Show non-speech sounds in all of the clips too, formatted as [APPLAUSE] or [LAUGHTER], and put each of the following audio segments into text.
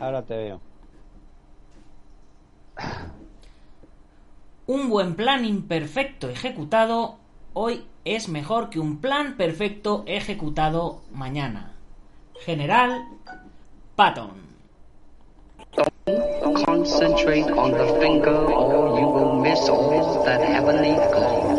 Ahora te veo. Un buen plan imperfecto ejecutado hoy es mejor que un plan perfecto ejecutado mañana. General Patton. Concentrate on the finger or you will miss all that heavenly glow.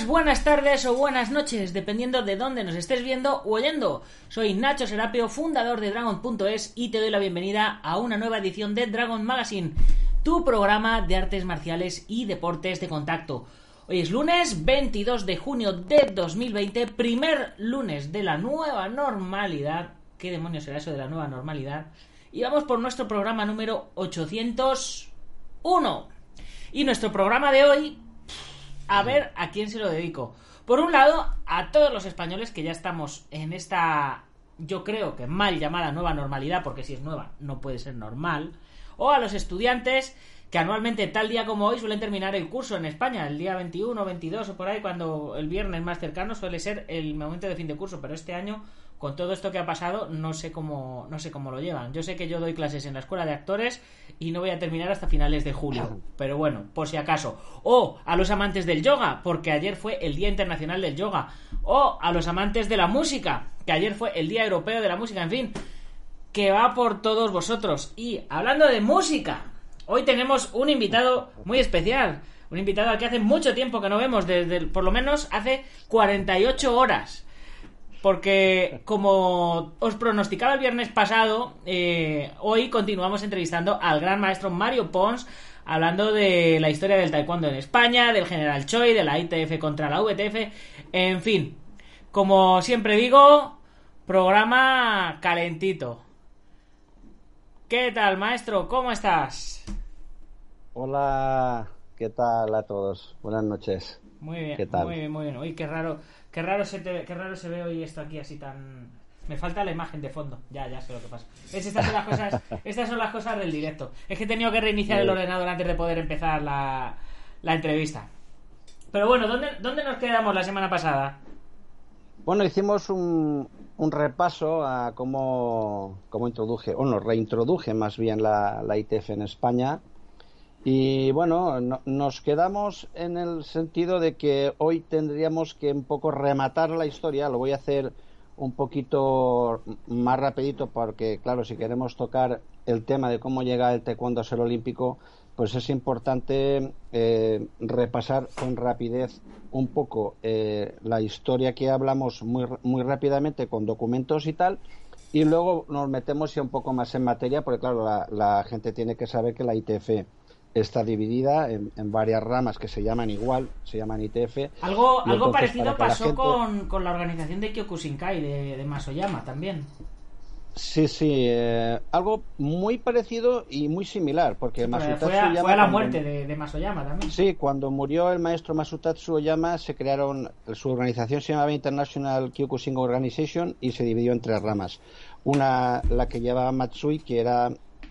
Buenas tardes o buenas noches, dependiendo de dónde nos estés viendo o oyendo. Soy Nacho Serapio, fundador de Dragon.es y te doy la bienvenida a una nueva edición de Dragon Magazine, tu programa de artes marciales y deportes de contacto. Hoy es lunes 22 de junio de 2020, primer lunes de la nueva normalidad. ¿Qué demonios será eso de la nueva normalidad? Y vamos por nuestro programa número 801. Y nuestro programa de hoy a ver a quién se lo dedico. Por un lado, a todos los españoles que ya estamos en esta, yo creo que mal llamada nueva normalidad, porque si es nueva no puede ser normal. O a los estudiantes que anualmente tal día como hoy suelen terminar el curso en España, el día 21, 22 o por ahí, cuando el viernes más cercano suele ser el momento de fin de curso, pero este año con todo esto que ha pasado no sé cómo no sé cómo lo llevan. Yo sé que yo doy clases en la escuela de actores y no voy a terminar hasta finales de julio, pero bueno, por si acaso. O a los amantes del yoga, porque ayer fue el Día Internacional del Yoga. O a los amantes de la música, que ayer fue el Día Europeo de la Música, en fin, que va por todos vosotros. Y hablando de música, hoy tenemos un invitado muy especial. Un invitado al que hace mucho tiempo que no vemos, desde por lo menos hace 48 horas porque como os pronosticaba el viernes pasado, eh, hoy continuamos entrevistando al gran maestro Mario Pons, hablando de la historia del taekwondo en España, del general Choi, de la ITF contra la VTF, en fin, como siempre digo, programa calentito. ¿Qué tal, maestro? ¿Cómo estás? Hola, ¿qué tal a todos? Buenas noches. Muy bien, ¿Qué tal? muy bien, muy bien. Uy, qué raro, qué raro se te- qué raro se ve hoy esto aquí así tan. Me falta la imagen de fondo. Ya, ya sé lo que pasa. Estas son las cosas, [LAUGHS] estas son las cosas del directo. Es que he tenido que reiniciar el ordenador antes de poder empezar la, la entrevista. Pero bueno, ¿dónde, ¿dónde nos quedamos la semana pasada? Bueno, hicimos un, un repaso a cómo, cómo introduje, o no, reintroduje más bien la, la ITF en España. Y bueno, no- nos quedamos en el sentido de que hoy tendríamos que un poco rematar la historia. Lo voy a hacer un poquito más rapidito porque, claro, si queremos tocar el tema de cómo llega el taekwondo a ser olímpico, pues es importante eh, repasar con rapidez un poco eh, la historia que hablamos muy, muy rápidamente con documentos y tal. Y luego nos metemos ya un poco más en materia, porque claro, la, la gente tiene que saber que la ITF está dividida en, en varias ramas que se llaman igual, se llaman ITF. Algo, algo parecido la pasó gente- con, con la organización de Kyokushinkai de, de Masoyama también. Sí, sí, eh, algo muy parecido y muy similar, porque Masutatsu fue, a, Oyama fue a la cuando- muerte de, de Masoyama también. Sí, cuando murió el maestro Masutatsu Oyama se crearon, su organización se llamaba International Kyokushin Organization y se dividió en tres ramas. Una, la que llevaba Matsui, que era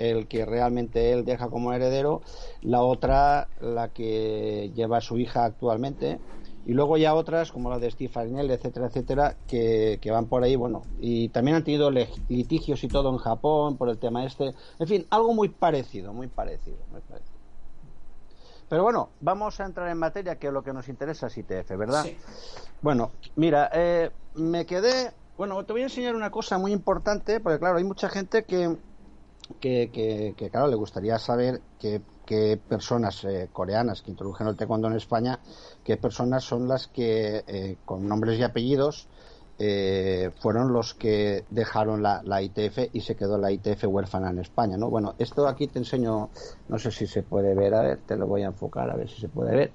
el que realmente él deja como heredero, la otra, la que lleva a su hija actualmente, y luego ya otras, como la de Steve Farinelli, etcétera, etcétera, que, que van por ahí, bueno, y también han tenido litigios y todo en Japón por el tema este, en fin, algo muy parecido, muy parecido, muy parecido. Pero bueno, vamos a entrar en materia, que lo que nos interesa es ITF, ¿verdad? Sí. Bueno, mira, eh, me quedé. Bueno, te voy a enseñar una cosa muy importante, porque claro, hay mucha gente que, que, que, que, claro, le gustaría saber qué, qué personas eh, coreanas que introdujeron el taekwondo en España, qué personas son las que, eh, con nombres y apellidos, eh, fueron los que dejaron la, la ITF y se quedó la ITF huérfana en España, ¿no? Bueno, esto aquí te enseño, no sé si se puede ver, a ver, te lo voy a enfocar a ver si se puede ver.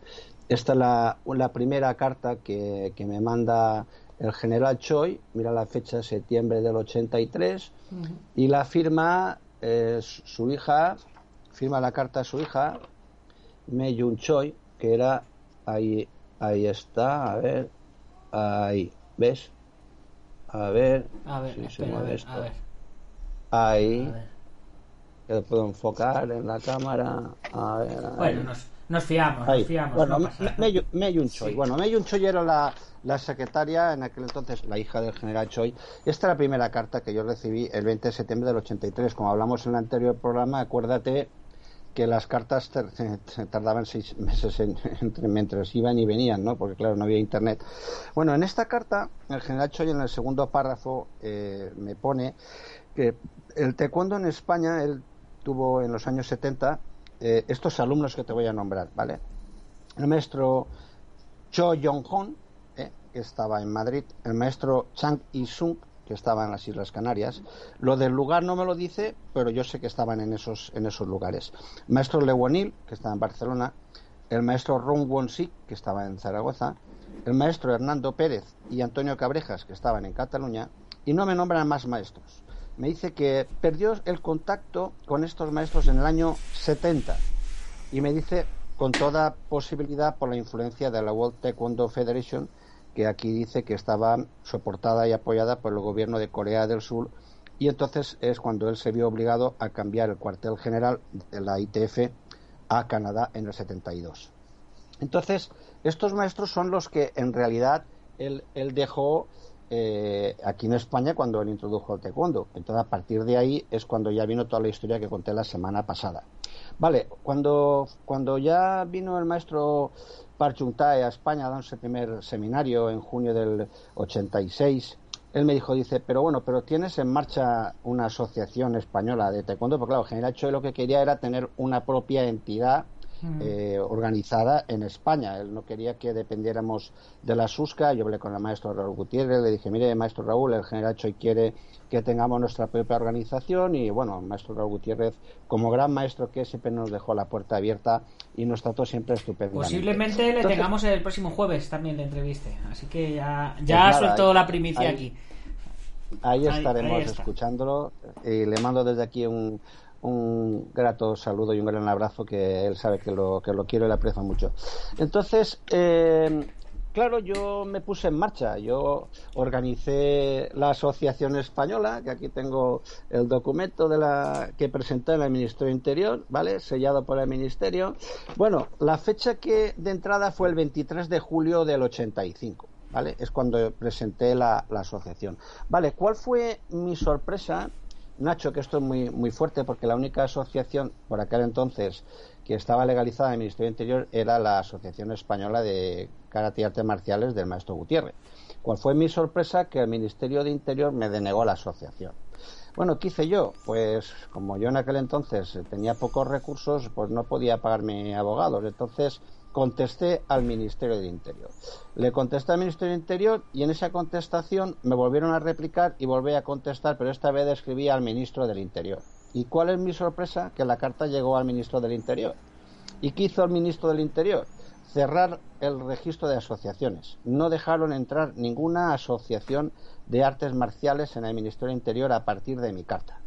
Esta es la, la primera carta que, que me manda el general Choi, mira la fecha, septiembre del 83, y la firma eh, su hija, firma la carta a su hija, Me Yun Choi, que era ahí, ahí está, a ver, ahí, ¿ves? A ver, A ver, si se a mueve ver, esto. a ver, Ahí, a ver. que lo puedo enfocar en la cámara. A ver, ahí. Bueno, nos, nos fiamos, Ahí. nos fiamos. Bueno, no Me- pasa. Me- Choi. Sí. Bueno, Meyun Choi era la, la secretaria en aquel entonces, la hija del general Choi. Esta es la primera carta que yo recibí el 20 de septiembre del 83. Como hablamos en el anterior programa, acuérdate que las cartas tardaban seis meses en- [LAUGHS] entre, mientras iban y venían, ¿no? Porque claro, no había internet. Bueno, en esta carta, el general Choi en el segundo párrafo eh, me pone que el taekwondo en España, él tuvo en los años 70 eh, estos alumnos que te voy a nombrar, ¿vale? El maestro Cho Yong-hon, que estaba en Madrid, el maestro Chang I-sung, que estaba en las Islas Canarias. Lo del lugar no me lo dice, pero yo sé que estaban en esos, en esos lugares. El maestro Lewonil, que estaba en Barcelona, el maestro Ron Won-sik, que estaba en Zaragoza, el maestro Hernando Pérez y Antonio Cabrejas, que estaban en Cataluña, y no me nombran más maestros. Me dice que perdió el contacto con estos maestros en el año 70 y me dice con toda posibilidad por la influencia de la World Taekwondo Federation que aquí dice que estaba soportada y apoyada por el gobierno de Corea del Sur y entonces es cuando él se vio obligado a cambiar el cuartel general de la ITF a Canadá en el 72. Entonces, estos maestros son los que en realidad él, dejó eh, aquí en España cuando él introdujo el taekwondo. Entonces, a partir de ahí es cuando ya vino toda la historia que conté la semana pasada. Vale, cuando, cuando ya vino el maestro Park Chung-tae a España a dar su primer seminario en junio del 86, él me dijo, dice, pero bueno, pero tienes en marcha una asociación española de taekwondo, porque claro, general Choi lo que quería era tener una propia entidad Mm. eh, organizada en España. Él no quería que dependiéramos de la SUSCA. Yo hablé con el maestro Raúl Gutiérrez, le dije, mire, maestro Raúl, el general Choi quiere que tengamos nuestra propia organización y bueno, el maestro Raúl Gutiérrez, como gran maestro que siempre nos dejó la puerta abierta y nos trató siempre estupendamente. Posiblemente le Entonces, tengamos el próximo jueves también de entreviste. Así que ya, ya nada, suelto ahí- la primicia ahí- aquí. Ahí Ahí- estaremos ahí está. escuchándolo y le mando desde aquí un, un grato saludo y un gran abrazo que él sabe que lo, que lo quiero y le aprecio mucho. Entonces, eh, claro, yo me puse en marcha. Yo organicé la Asociación Española, que aquí tengo el documento de la que presenté en el Ministerio Interior, ¿vale? Sellado por el Ministerio. Bueno, la fecha que de entrada fue el 23 de julio del 85. ¿Vale? Es cuando presenté la, la asociación. Vale, ¿cuál fue mi sorpresa? Nacho, que esto es muy, muy fuerte porque la única asociación por aquel entonces que estaba legalizada en el Ministerio Interior era la Asociación Española de Karate y Artes Marciales del maestro Gutiérrez. ¿Cuál fue mi sorpresa? Que el Ministerio de Interior me denegó la asociación. Bueno, ¿qué hice yo? Pues como yo en aquel entonces tenía pocos recursos, pues no podía pagarme abogados. Entonces contesté al Ministerio del Interior. Le contesté al Ministerio del Interior y en esa contestación me volvieron a replicar y volví a contestar, pero esta vez escribí al Ministro del Interior. ¿Y cuál es mi sorpresa? Que la carta llegó al Ministro del Interior. ¿Y qué hizo el Ministro del Interior? Cerrar el registro de asociaciones. No dejaron entrar ninguna asociación de artes marciales en el Ministerio del Interior a partir de mi carta.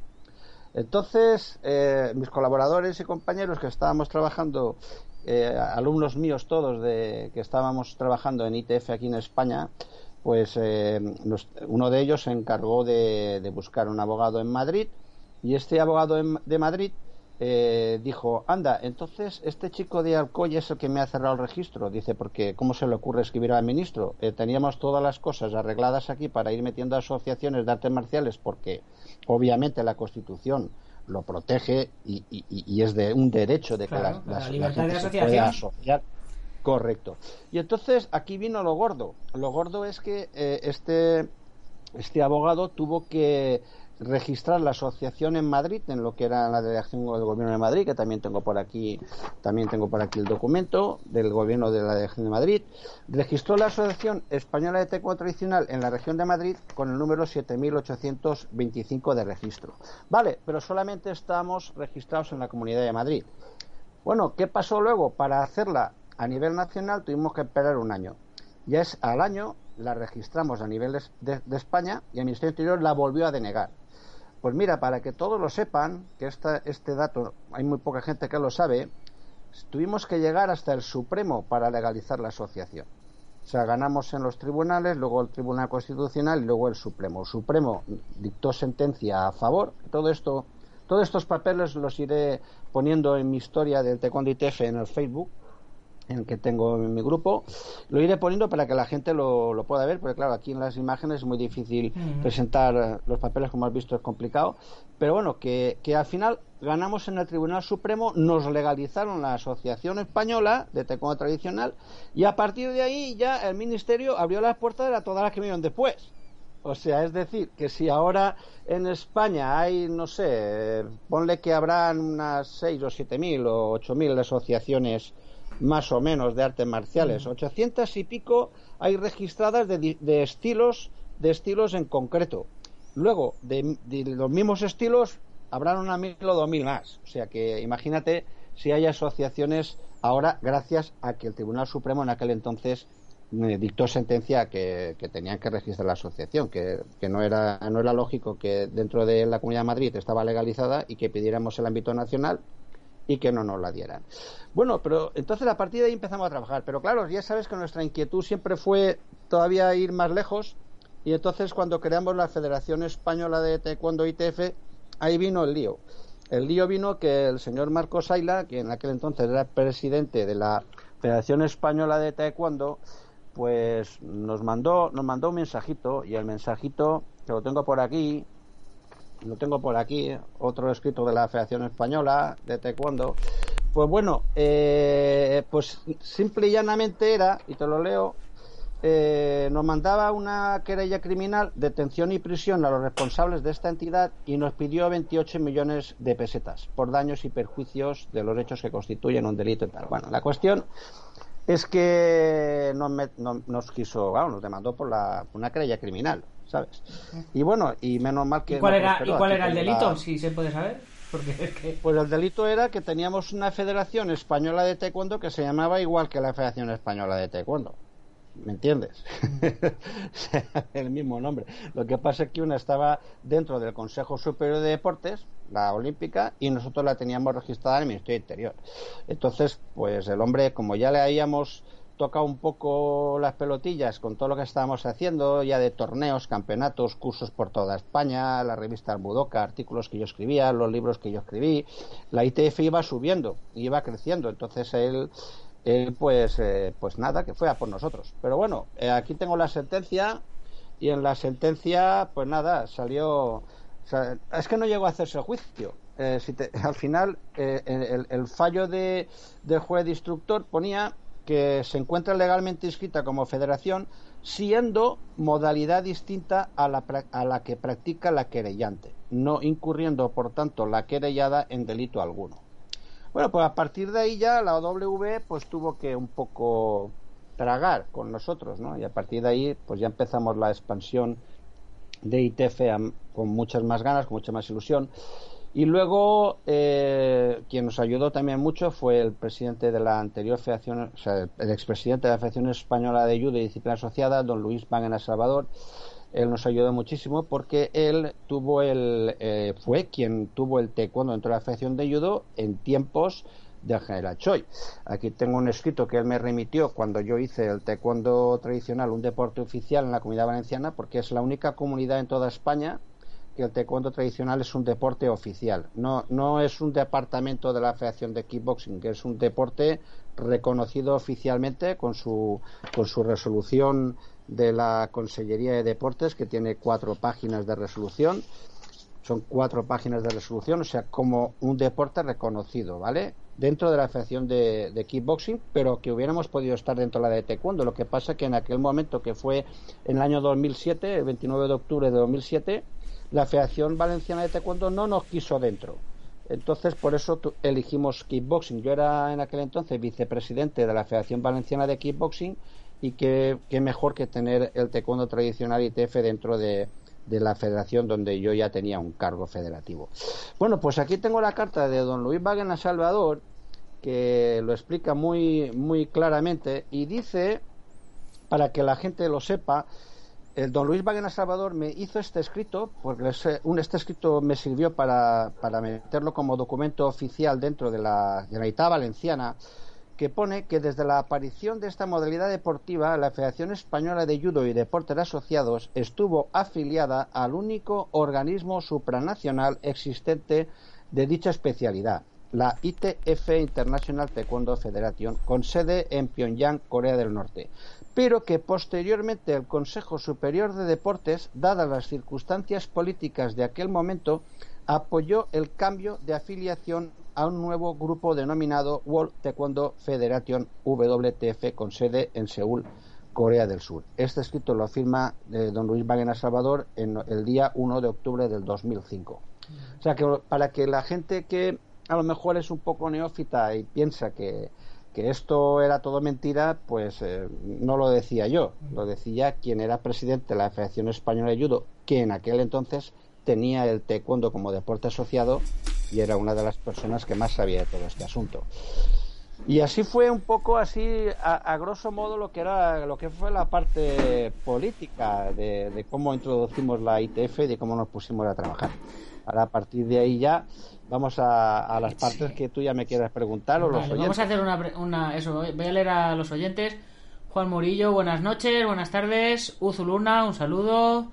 Entonces, eh, mis colaboradores y compañeros que estábamos trabajando, eh, alumnos míos todos de, que estábamos trabajando en ITF aquí en España, pues eh, uno de ellos se encargó de, de buscar un abogado en Madrid y este abogado en- de Madrid eh, dijo, anda, entonces este chico de Alcoy es el que me ha cerrado el registro. Dice, porque ¿cómo se le ocurre escribir al ministro? Eh, teníamos todas las cosas arregladas aquí para ir metiendo asociaciones de artes marciales porque obviamente la Constitución lo protege y, y- y es de un derecho de que la, la libertad gente de se pueda asociar. Correcto. Y entonces aquí vino lo gordo. Lo gordo es que eh, este, este abogado tuvo que registrar la asociación en Madrid, en lo que era la delegación del gobierno de Madrid, que también tengo por aquí, también tengo por aquí el documento del gobierno de la delegación de Madrid. Registró la Asociación Española de Taekwondo Tradicional en la región de Madrid con el número 7825 de registro. Vale, pero solamente estamos registrados en la Comunidad de Madrid. Bueno, ¿qué pasó luego? Para hacerla a nivel nacional tuvimos que esperar un año. Ya es al año la registramos a nivel de, de España y el Ministerio Interior la volvió a denegar. Pues mira, para que todos lo sepan, que esta, este dato hay muy poca gente que lo sabe, tuvimos que llegar hasta el Supremo para legalizar la asociación. O sea, ganamos en los tribunales, luego el Tribunal Constitucional y luego el Supremo. El Supremo dictó sentencia a favor. Todo esto, todos estos papeles los iré poniendo en mi historia del Taekwondo ITF en el Facebook en que tengo en mi grupo. Lo iré poniendo para que la gente lo, lo pueda ver, porque claro, aquí en las imágenes es muy difícil presentar los papeles, como has visto, es complicado. Pero bueno, que, que al final ganamos en el Tribunal Supremo, nos legalizaron la Asociación Española de Taekwondo Tradicional y a partir de ahí ya el Ministerio abrió las puertas a todas las que vinieron después. O sea, es decir, que si ahora en España hay, no sé, ponle que habrán unas seis o siete mil o ocho mil asociaciones más o menos de artes marciales. 800 y pico hay registradas de, de estilos de estilos en concreto. Luego, de, los mismos estilos, habrán una mil o dos mil más. O sea que imagínate si hay asociaciones ahora, gracias a que el Tribunal Supremo en aquel entonces me dictó sentencia que, que tenían que registrar la asociación, que, que, no, era, no era lógico que dentro de la Comunidad de Madrid estaba legalizada y que pidiéramos el ámbito nacional y que no nos la dieran. Bueno, pero entonces a partir de ahí empezamos a trabajar. Pero claro, ya sabes que nuestra inquietud siempre fue todavía ir más lejos. Y entonces cuando creamos la Federación Española de Taekwondo ITF, ahí vino el lío. El lío vino que el señor Marcos Ayla, que en aquel entonces era presidente de la Federación Española de Taekwondo, pues nos mandó, nos mandó un mensajito y el mensajito, que lo tengo por aquí, lo tengo por aquí, otro escrito de la Federación Española de Taekwondo. Pues bueno, eh, pues simple y llanamente era, y te lo leo, eh, nos mandaba una querella criminal, detención y prisión a los responsables de esta entidad y nos pidió 28 millones de pesetas por daños y perjuicios de los hechos que constituyen un delito y tal. Bueno, la cuestión es que nos, nos quiso, bueno, nos demandó por, la, una querella criminal. ¿Sabes? Y bueno, y menos mal que... ¿Y cuál era, ¿y cuál era el delito, si se puede saber? Porque es que... Pues el delito era que teníamos una federación española de taekwondo que se llamaba igual que la Federación Española de Taekwondo. ¿Me entiendes? [LAUGHS] el mismo nombre. Lo que pasa es que una estaba dentro del Consejo Superior de Deportes, la Olímpica, y nosotros la teníamos registrada en el Ministerio Interior. Entonces, pues el hombre, como ya le habíamos toca un poco las pelotillas con todo lo que estábamos haciendo, ya de torneos, campeonatos, cursos por toda España, la revista Albudoca, artículos que yo escribía, los libros que yo escribí. La ITF iba subiendo, iba creciendo. Entonces él, él pues, eh, pues nada, que fue a por nosotros. Pero bueno, eh, aquí tengo la sentencia y en la sentencia, pues nada, salió. es que no llegó a hacerse el juicio. Eh, [LAUGHS] al final, el, el, fallo de, del juez instructor ponía que se encuentra legalmente inscrita como federación, siendo modalidad distinta a la, a la que practica la querellante, no incurriendo, por tanto, la querellada en delito alguno. Bueno, pues a partir de ahí ya la OW pues tuvo que un poco tragar con nosotros, ¿no? Y a partir de ahí pues ya empezamos la expansión de ITF con muchas más ganas, con mucha más ilusión. Y luego, eh, quien nos ayudó también mucho fue el presidente de la anterior federación, o sea, el expresidente de la Federación Española de Judo y Disciplina Asociada, don Luis El Salvador. Él nos ayudó muchísimo porque él tuvo el, eh, fue quien tuvo el taekwondo dentro de la Federación de Judo en tiempos del general Choi. Aquí tengo un escrito que él me remitió cuando yo hice el taekwondo tradicional, un deporte oficial en la comunidad valenciana, porque es la única comunidad en toda España que el taekwondo tradicional es un deporte oficial. No, no es un departamento de la Federación de Kickboxing, que es un deporte reconocido oficialmente con su, con su resolución de la Consellería de Deportes, que tiene cuatro páginas de resolución. Son cuatro páginas de resolución, o sea, como un deporte reconocido, ¿vale? Dentro de la Federación de, de Kickboxing, pero que hubiéramos podido estar dentro de la de Taekwondo. Lo que pasa que en aquel momento, que fue en el año 2007, el 29 de octubre de 2007, la Federación Valenciana de Taekwondo no nos quiso dentro. Entonces, por eso elegimos kickboxing. Yo era en aquel entonces vicepresidente de la Federación Valenciana de Kickboxing y qué, mejor que tener el taekwondo tradicional ITF dentro de, la federación donde yo ya tenía un cargo federativo. Bueno, pues aquí tengo la carta de don Luis Wagner Salvador que lo explica muy, muy claramente y dice para que la gente lo sepa, el don Luis Wagner Salvador me hizo este escrito, porque un, este escrito me sirvió para, para meterlo como documento oficial dentro de la Generalitat Valenciana, que pone que desde la aparición de esta modalidad deportiva, la Federación Española de Judo y Deportes Asociados estuvo afiliada al único organismo supranacional existente de dicha especialidad, la ITF International Taekwondo Federation, con sede en Pyongyang, Corea del Norte, pero que posteriormente el Consejo Superior de Deportes, dadas las circunstancias políticas de aquel momento, apoyó el cambio de afiliación a un nuevo grupo denominado World Taekwondo Federation WTF con sede en Seúl, Corea del Sur. Este escrito lo firma eh, don Luis Wagner Salvador en el día 1 de octubre del 2005. O sea que para que la gente que a lo mejor es un poco neófita y piensa que, esto era todo mentira, pues eh, no lo decía yo, lo decía quien era presidente de la Federación Española de Judo, que en aquel entonces tenía el taekwondo como deporte asociado y era una de las personas que más sabía de todo este asunto. Y así fue un poco así, a, grosso modo, lo que era lo que fue la parte política de, cómo introducimos la ITF y de cómo nos pusimos a trabajar. Ahora a partir de ahí ya vamos a, las partes que tú ya me quieras preguntar o los oyentes. Vamos a hacer una, una, eso, voy a leer a los oyentes. Juan Murillo, buenas noches, buenas tardes. Uzuluna, un saludo.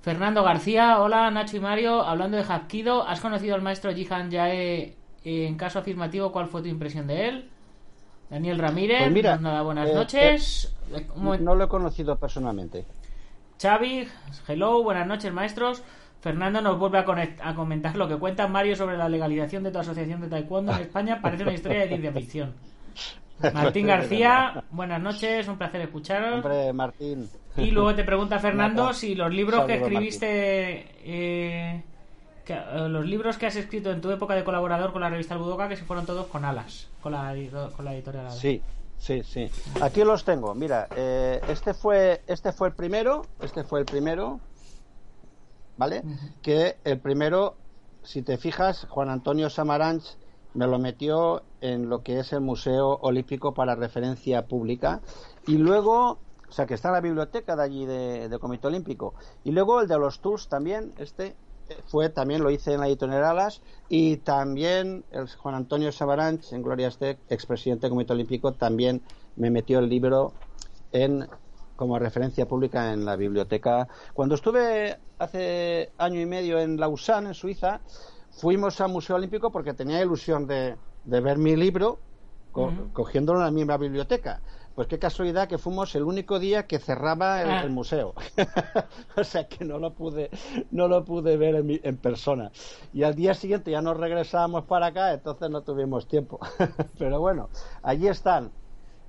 Fernando García, hola Nacho y Mario, hablando de Hapkido, ¿has conocido al maestro Jihan Jae en caso afirmativo? ¿Cuál fue tu impresión de él? Daniel Ramírez, pues mira, buenas eh, noches. Eh, no lo he conocido personalmente. Xavi, hello, buenas noches maestros. Fernando nos vuelve a, comentar lo que cuenta Mario sobre la legalización de tu asociación de taekwondo en España. Parece una historia de ciencia ficción. Martín [LAUGHS] García, buenas noches, un placer escucharos. Hombre, Martín. Y luego te pregunta Fernando si los libros que escribiste, eh, eh, los libros que has escrito en tu época de colaborador con la revista El Budoka, que se fueron todos con Alas, con la, con la editorial Alas. Sí, sí, sí. Aquí los tengo. Mira, eh, este fue, este fue el primero, este fue el primero, ¿vale? Que el primero, si te fijas, Juan Antonio Samaranch me lo metió en lo que es el Museo Olímpico para referencia pública. Y luego o sea que está en la biblioteca de allí de, Comité Olímpico. Y luego el de los tools también este fue también lo hice en la editorial Alas. Y también el Juan Antonio Samaranch en Gloria Esté expresidente del Comité Olímpico también me metió el libro en como referencia pública en la biblioteca cuando estuve hace año y medio en Lausanne en Suiza fuimos al Museo Olímpico porque tenía ilusión de, ver mi libro cogiéndolo en la misma biblioteca. Pues qué casualidad que fuimos el único día que cerraba el, ah. museo. [LAUGHS] o sea que no lo pude, no lo pude ver en, en, persona. Y al día siguiente ya nos regresábamos para acá, entonces no tuvimos tiempo. [LAUGHS] Pero bueno, allí están,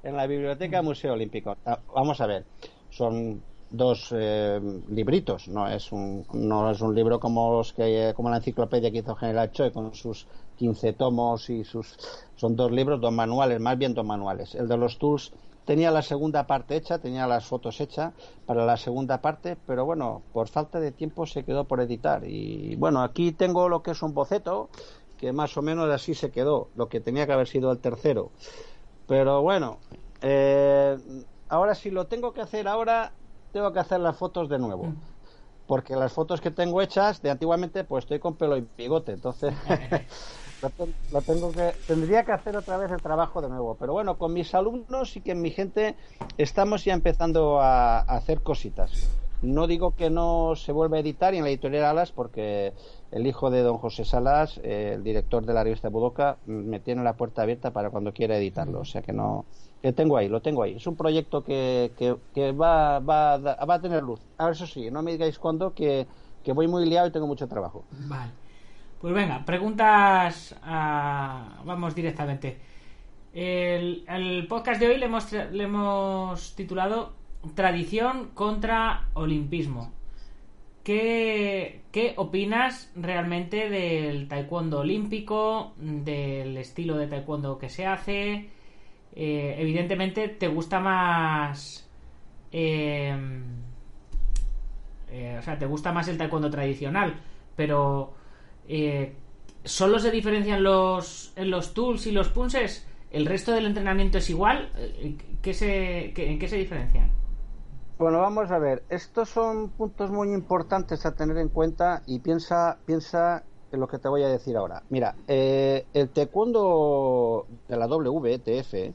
en la biblioteca Museo Olímpico. Ah, vamos a ver, son dos eh, libritos, no es un no es un libro como los que como la enciclopedia que hizo General Choi con sus 15 tomos y sus son dos libros, dos manuales, más bien dos manuales. El de los tools tenía la segunda parte hecha, tenía las fotos hechas para la segunda parte, pero bueno, por falta de tiempo se quedó por editar y bueno, aquí tengo lo que es un boceto que más o menos así se quedó, lo que tenía que haber sido el tercero. Pero bueno, eh, ahora si lo tengo que hacer ahora tengo que hacer las fotos de nuevo. Mm. Porque las fotos que tengo hechas de antiguamente, pues estoy con pelo y bigote. Entonces, [LAUGHS] lo, tengo que, tendría que hacer otra vez el trabajo de nuevo. Pero bueno, con mis alumnos y que mi gente estamos ya empezando a, hacer cositas. No digo que no se vuelva a editar y en la editorial Alas, porque el hijo de don José Salas, eh, el director de la revista Budoka, me tiene la puerta abierta para cuando quiera editarlo. O sea que no, que tengo ahí, lo tengo ahí. Es un proyecto que, que, va, va, va, a tener luz. A ver, eso sí, no me digáis cuándo, que, voy muy liado y tengo mucho trabajo. Vale. Pues venga, preguntas. Vamos directamente. El, el, podcast de hoy le hemos, le hemos titulado Tradición contra Olimpismo. ¿Qué, ¿Qué opinas realmente del taekwondo olímpico, del estilo de taekwondo que se hace? Eh, evidentemente te gusta más em, eh, o sea te gusta más el taekwondo tradicional pero eh, solo se diferencian los en los tools y los punches el resto del entrenamiento es igual ¿Qué se, ¿en qué se diferencian? Bueno, vamos a ver. Estos son puntos muy importantes a tener en cuenta y piensa, piensa en lo que te voy a decir ahora. Mira, eh, el taekwondo de la WTF,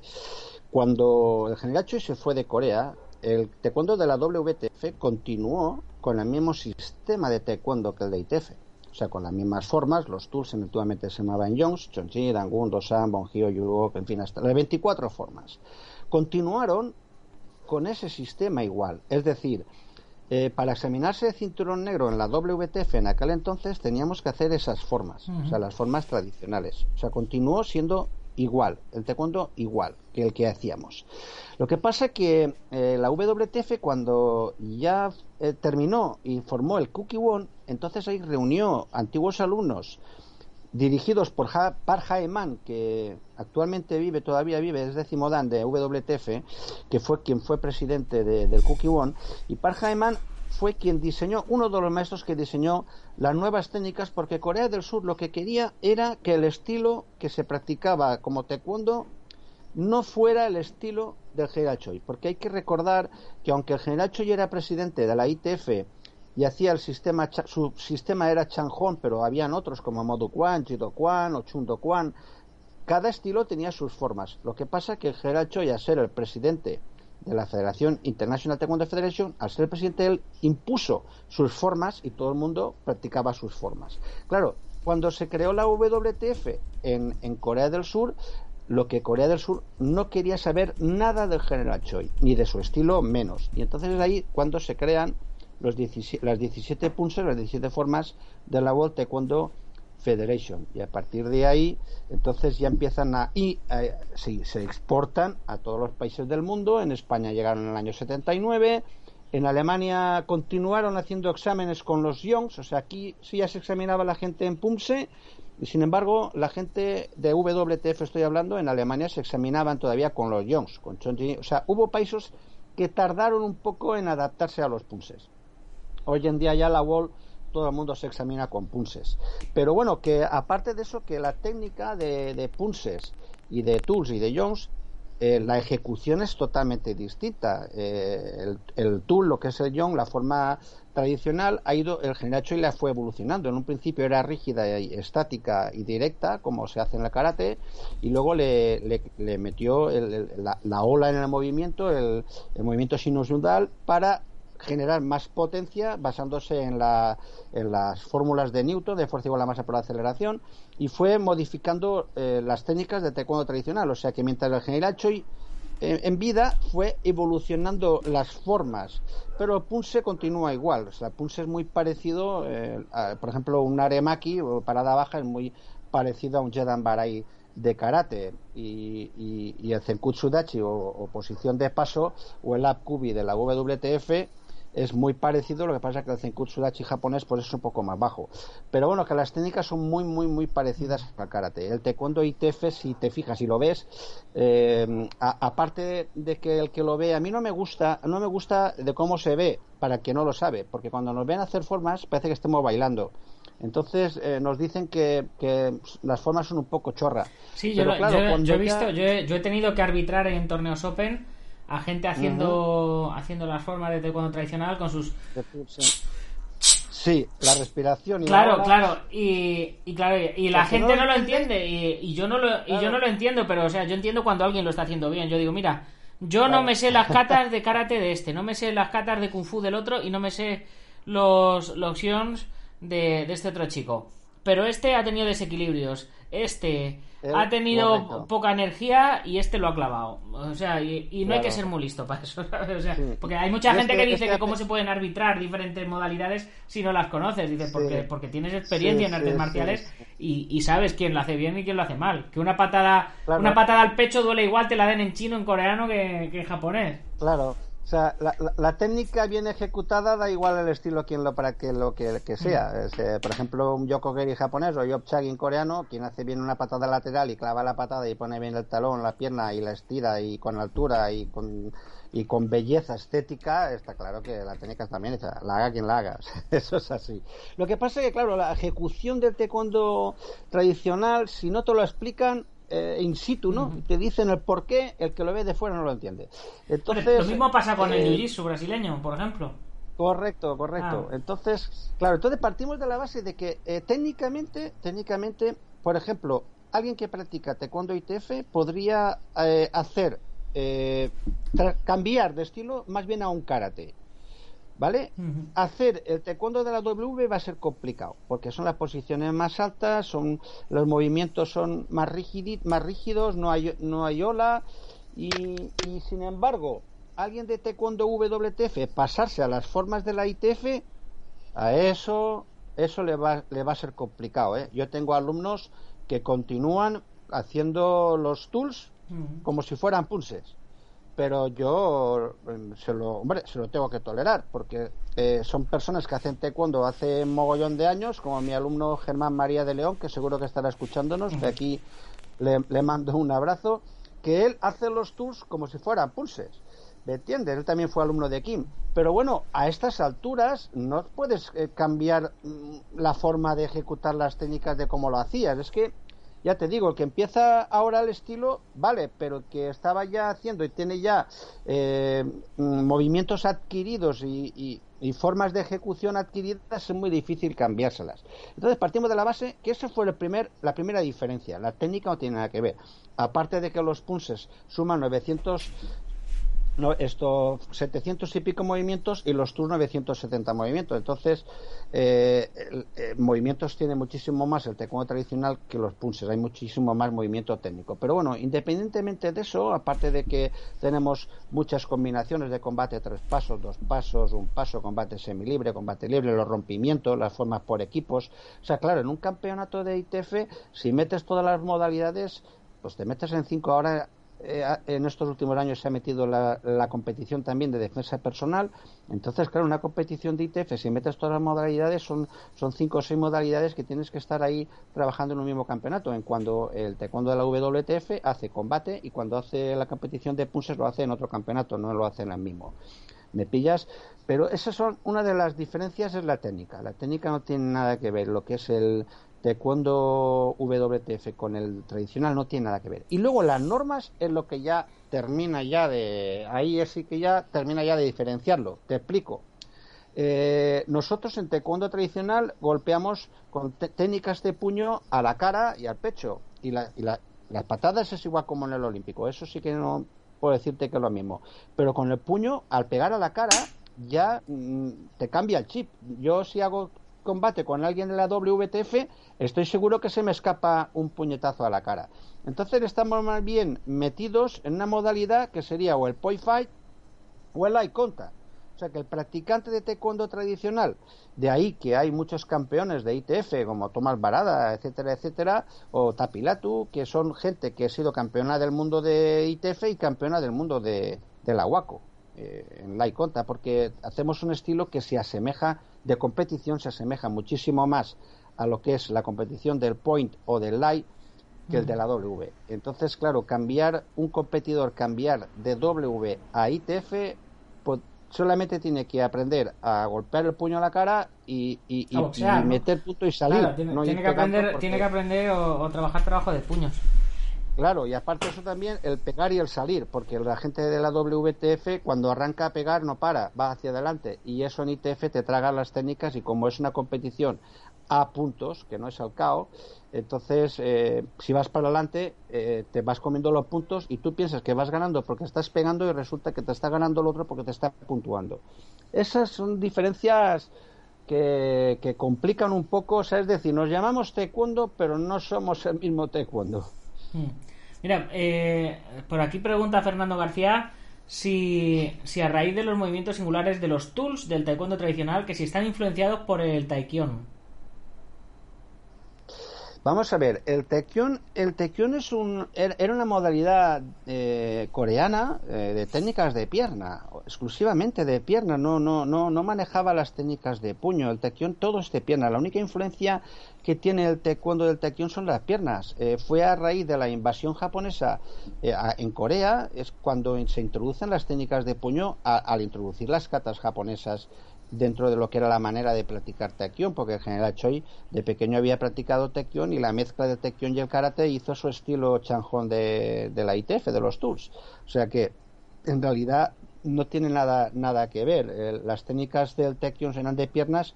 cuando el general Choi se fue de Corea, el taekwondo de la WTF continuó con el mismo sistema de taekwondo que el de ITF. O sea, con las mismas formas, los tools eventualmente se llamaban Jones, Chonchi, Dangun, Dosan, Bonjio, Yurok, en fin, hasta las 24 formas. Continuaron con ese sistema igual. Es decir, eh, para examinarse de cinturón negro en la WTF en aquel entonces teníamos que hacer esas formas, o sea, las formas tradicionales. O sea, continuó siendo igual, el taekwondo igual que el que hacíamos. Lo que pasa que eh, la WTF cuando ya eh, terminó y formó el Cookie One, entonces ahí reunió antiguos alumnos dirigidos por ha Par Jaeman, que actualmente vive, todavía vive, es décimo dan de WTF, que fue quien fue presidente del Cookie One, y Par Jaeman fue quien diseñó, uno de los maestros que diseñó las nuevas técnicas, porque Corea del Sur lo que quería era que el estilo que se practicaba como taekwondo no fuera el estilo del general Choi, porque hay que recordar que aunque el general Choi era presidente de la ITF y hacía el sistema, su sistema era Changhon, pero habían otros como Modu Kwan, Jido Kwan o Chundo Kwan, cada estilo tenía sus formas. Lo que pasa que el general Choi, a ser el presidente de la Federación International Taekwondo Federation, al ser presidente, él impuso sus formas y todo el mundo practicaba sus formas. Claro, cuando se creó la WTF en, en Corea del Sur, lo que Corea del Sur no quería saber nada del general Choi, ni de su estilo menos. Y entonces es ahí cuando se crean los las 17 puntos, las 17 formas de la World Taekwondo Federation. Y a partir de ahí, entonces ya empiezan a. y eh, se exportan a todos los países del mundo. En España llegaron en el año 79. En Alemania continuaron haciendo exámenes con los Youngs, o sea, aquí sí ya se examinaba la gente en PUMSE, y sin embargo, la gente de WTF, estoy hablando, en Alemania se examinaban todavía con los Youngs, con o sea, hubo países que tardaron un poco en adaptarse a los PUMSES. Hoy en día ya la Wall todo el mundo se examina con punses. Pero bueno, que aparte de eso, que la técnica de, de punses y de tools y de Jones, eh, la ejecución es totalmente distinta. Eh, el, tool, lo que es el Young, la forma tradicional, ha ido, el general Choi la fue evolucionando. En un principio era rígida y estática y directa, como se hace en el karate, y luego le, le, metió la, la, ola en el movimiento, el, el movimiento sinusnudal, para generar más potencia basándose en, la, en las fórmulas de Newton de fuerza igual a masa por aceleración y fue modificando eh, las técnicas de taekwondo tradicional. O sea que mientras el general Choi eh, en vida fue evolucionando las formas, pero el punse continúa igual. O sea, el punse es muy parecido, eh, por ejemplo, un aremaki o parada baja es muy parecido a un jedan barai de karate y, y, el zenkutsu dachi o, posición de paso o el apkubi de la WTF es muy parecido, lo que pasa es que el Zenkutsu Dachi japonés pues es un poco más bajo. Pero bueno, que las técnicas son muy, muy, muy parecidas al karate. El taekwondo ITF, si te fijas y lo ves, eh, aparte de que el que lo ve, a mí no me gusta, no me gusta de cómo se ve, para quien no lo sabe, porque cuando nos ven hacer formas parece que estemos bailando. Entonces eh, nos dicen que, las formas son un poco chorra. Sí, yo, he visto, yo he tenido que arbitrar en torneos Open a gente haciendo haciendo las formas de taekwondo tradicional con sus sí la respiración y claro claro y, y claro y la gente no, lo entiende y, yo no lo y yo no lo entiendo pero o sea yo entiendo cuando alguien lo está haciendo bien. Yo digo mira yo no me sé las [LAUGHS] catas de karate de este no me sé las catas de kung fu del otro y no me sé los los de, de este otro chico pero este ha tenido desequilibrios este ha tenido poca energía y este lo ha clavado. O sea, y, no hay que ser muy listo para eso. Porque hay mucha gente que, dice que, cómo se pueden arbitrar diferentes modalidades si no las conoces. Dice, porque, porque tienes experiencia en artes marciales y, sabes quién lo hace bien y quién lo hace mal. Que una patada, una patada al pecho duele igual, te la den en chino, en coreano que, que en japonés. Claro. O sea, la, técnica bien ejecutada da igual el estilo quien lo para que lo que, sea. Eh, por ejemplo, un Yokogeri japonés o Yopchagin coreano, quien hace bien una patada lateral y clava la patada y pone bien el talón, la pierna y la estira y con altura y con y con belleza estética, está claro que la técnica también hecha, la haga quien la haga, [LAUGHS] eso es así. Lo que pasa es que, claro, la ejecución del taekwondo tradicional, si no te lo explican, eh, in situ, ¿no? Te dicen el por qué, el que lo ve de fuera no lo entiende. Entonces, lo mismo pasa con el eh, jiu-jitsu brasileño, por ejemplo. Correcto, correcto. Ah. Entonces, claro, entonces partimos de la base de que eh, técnicamente, técnicamente, por ejemplo, alguien que practica taekwondo ITF podría eh, hacer eh, cambiar de estilo más bien a un karate. ¿Vale? Hacer el taekwondo de la W va a ser complicado, porque son las posiciones más altas, son los movimientos son más, rígidi- más rígidos, no hay, no hay ola, y, y sin embargo, alguien de taekwondo WTF pasarse a las formas de la ITF, a eso, eso le va, le va a ser complicado. ¿eh? Yo tengo alumnos que continúan haciendo los tools como si fueran punses. Pero yo eh, se lo, hombre, se lo tengo que tolerar, porque eh, son personas que hacen taekwondo hace mogollón de años, como mi alumno Germán María de León, que seguro que estará escuchándonos, que aquí le, le mando un abrazo, que él hace los tools como si fueran pulses. ¿Me entiendes? Él también fue alumno de Kim. Pero bueno, a estas alturas no puedes eh, cambiar mm, la forma de ejecutar las técnicas de cómo lo hacías. Es que, ya te digo, el que empieza ahora el estilo, vale, pero el que estaba ya haciendo y tiene ya eh, movimientos adquiridos y, formas de ejecución adquiridas, es muy difícil cambiárselas. Entonces partimos de la base que eso fue la primera diferencia. La técnica no tiene nada que ver. Aparte de que los punses suman 900 no, esto 700 y pico movimientos y los tours 970 movimientos. Entonces, eh, el- eh, movimientos tiene muchísimo más el taekwondo tradicional que los punses. Hay muchísimo más movimiento técnico. Pero bueno, independientemente de eso, aparte de que tenemos muchas combinaciones de combate, tres pasos, dos pasos, un paso, combate semilibre, combate libre, los rompimientos, las formas por equipos. O sea, claro, en un campeonato de ITF, si metes todas las modalidades, pues te metes en cinco horas eh, en estos últimos años se ha metido la, la competición también de defensa personal. Entonces, claro, una competición de ITF, si metes todas las modalidades, son, son cinco o seis modalidades que tienes que estar ahí trabajando en un mismo campeonato. En cuando el taekwondo de la WTF hace combate y cuando hace la competición de punses lo hace en otro campeonato, no lo hace en el mismo. ¿Me pillas? Pero esas son una de las diferencias es la técnica. La técnica no tiene nada que ver. Lo que es el taekwondo WTF con el tradicional no tiene nada que ver. Y luego las normas es lo que ya termina ya de ahí es sí que ya termina ya de diferenciarlo. Te explico. Eh, nosotros en taekwondo tradicional golpeamos con técnicas de puño a la cara y al pecho y la- las patadas es igual como en el olímpico eso sí que no puedo decirte que es lo mismo pero con el puño al pegar a la cara ya mm, te cambia el chip yo si hago combate con alguien de la WTF estoy seguro que se me escapa un puñetazo a la cara. Entonces estamos más bien metidos en una modalidad que sería o el point fight o el eye contact. O sea que el practicante de taekwondo tradicional, de ahí que hay muchos campeones de ITF como Tomás Barada, etcétera, etcétera, o Tapilatu, que son gente que ha sido campeona del mundo de ITF y campeona del mundo de, de la WACO, eh, en la conta, porque hacemos un estilo que se asemeja de competición, se asemeja muchísimo más a lo que es la competición del point o del light que el de la W. Entonces, claro, cambiar un competidor, cambiar de W a ITF, pues solamente tiene que aprender a golpear el puño a la cara y, y- y- meter punto y salir. Claro, tiene, no tiene que aprender, porque- tiene que aprender o, o trabajar trabajo de puños. Claro, y aparte eso también el pegar y el salir, porque la gente de la WTF cuando arranca a pegar no para, va hacia adelante y eso en ITF te traga las técnicas y como es una competición a puntos, que no es al cao, entonces eh, si vas para adelante eh, te vas comiendo los puntos y tú piensas que vas ganando porque estás pegando y resulta que te está ganando el otro porque te está puntuando. Esas son diferencias que, que complican un poco, o sea, es decir, nos llamamos taekwondo pero no somos el mismo taekwondo. Mm. Mira, eh, por aquí pregunta Fernando García si, si a raíz de los movimientos singulares de los tools del taekwondo tradicional, que si están influenciados por el taekyon. Vamos a ver, el taekyon, el taekyon es un, er- era una modalidad eh, coreana eh, de técnicas de pierna, exclusivamente de pierna, no, no, no, no manejaba las técnicas de puño. El taekyon todo es de pierna. La única influencia que tiene el taekwondo del taekyon son las piernas. Eh, fue a raíz de la invasión japonesa eh, en Corea es cuando se introducen las técnicas de puño al introducir las katas japonesas dentro de lo que era la manera de practicar taekwondo, porque el general Choi de pequeño había practicado taekwondo y la mezcla de taekwondo y el karate hizo su estilo chanjón de, de la ITF, de los tours. O sea que en realidad no tiene nada, nada que ver. las técnicas del taekwondo eran de piernas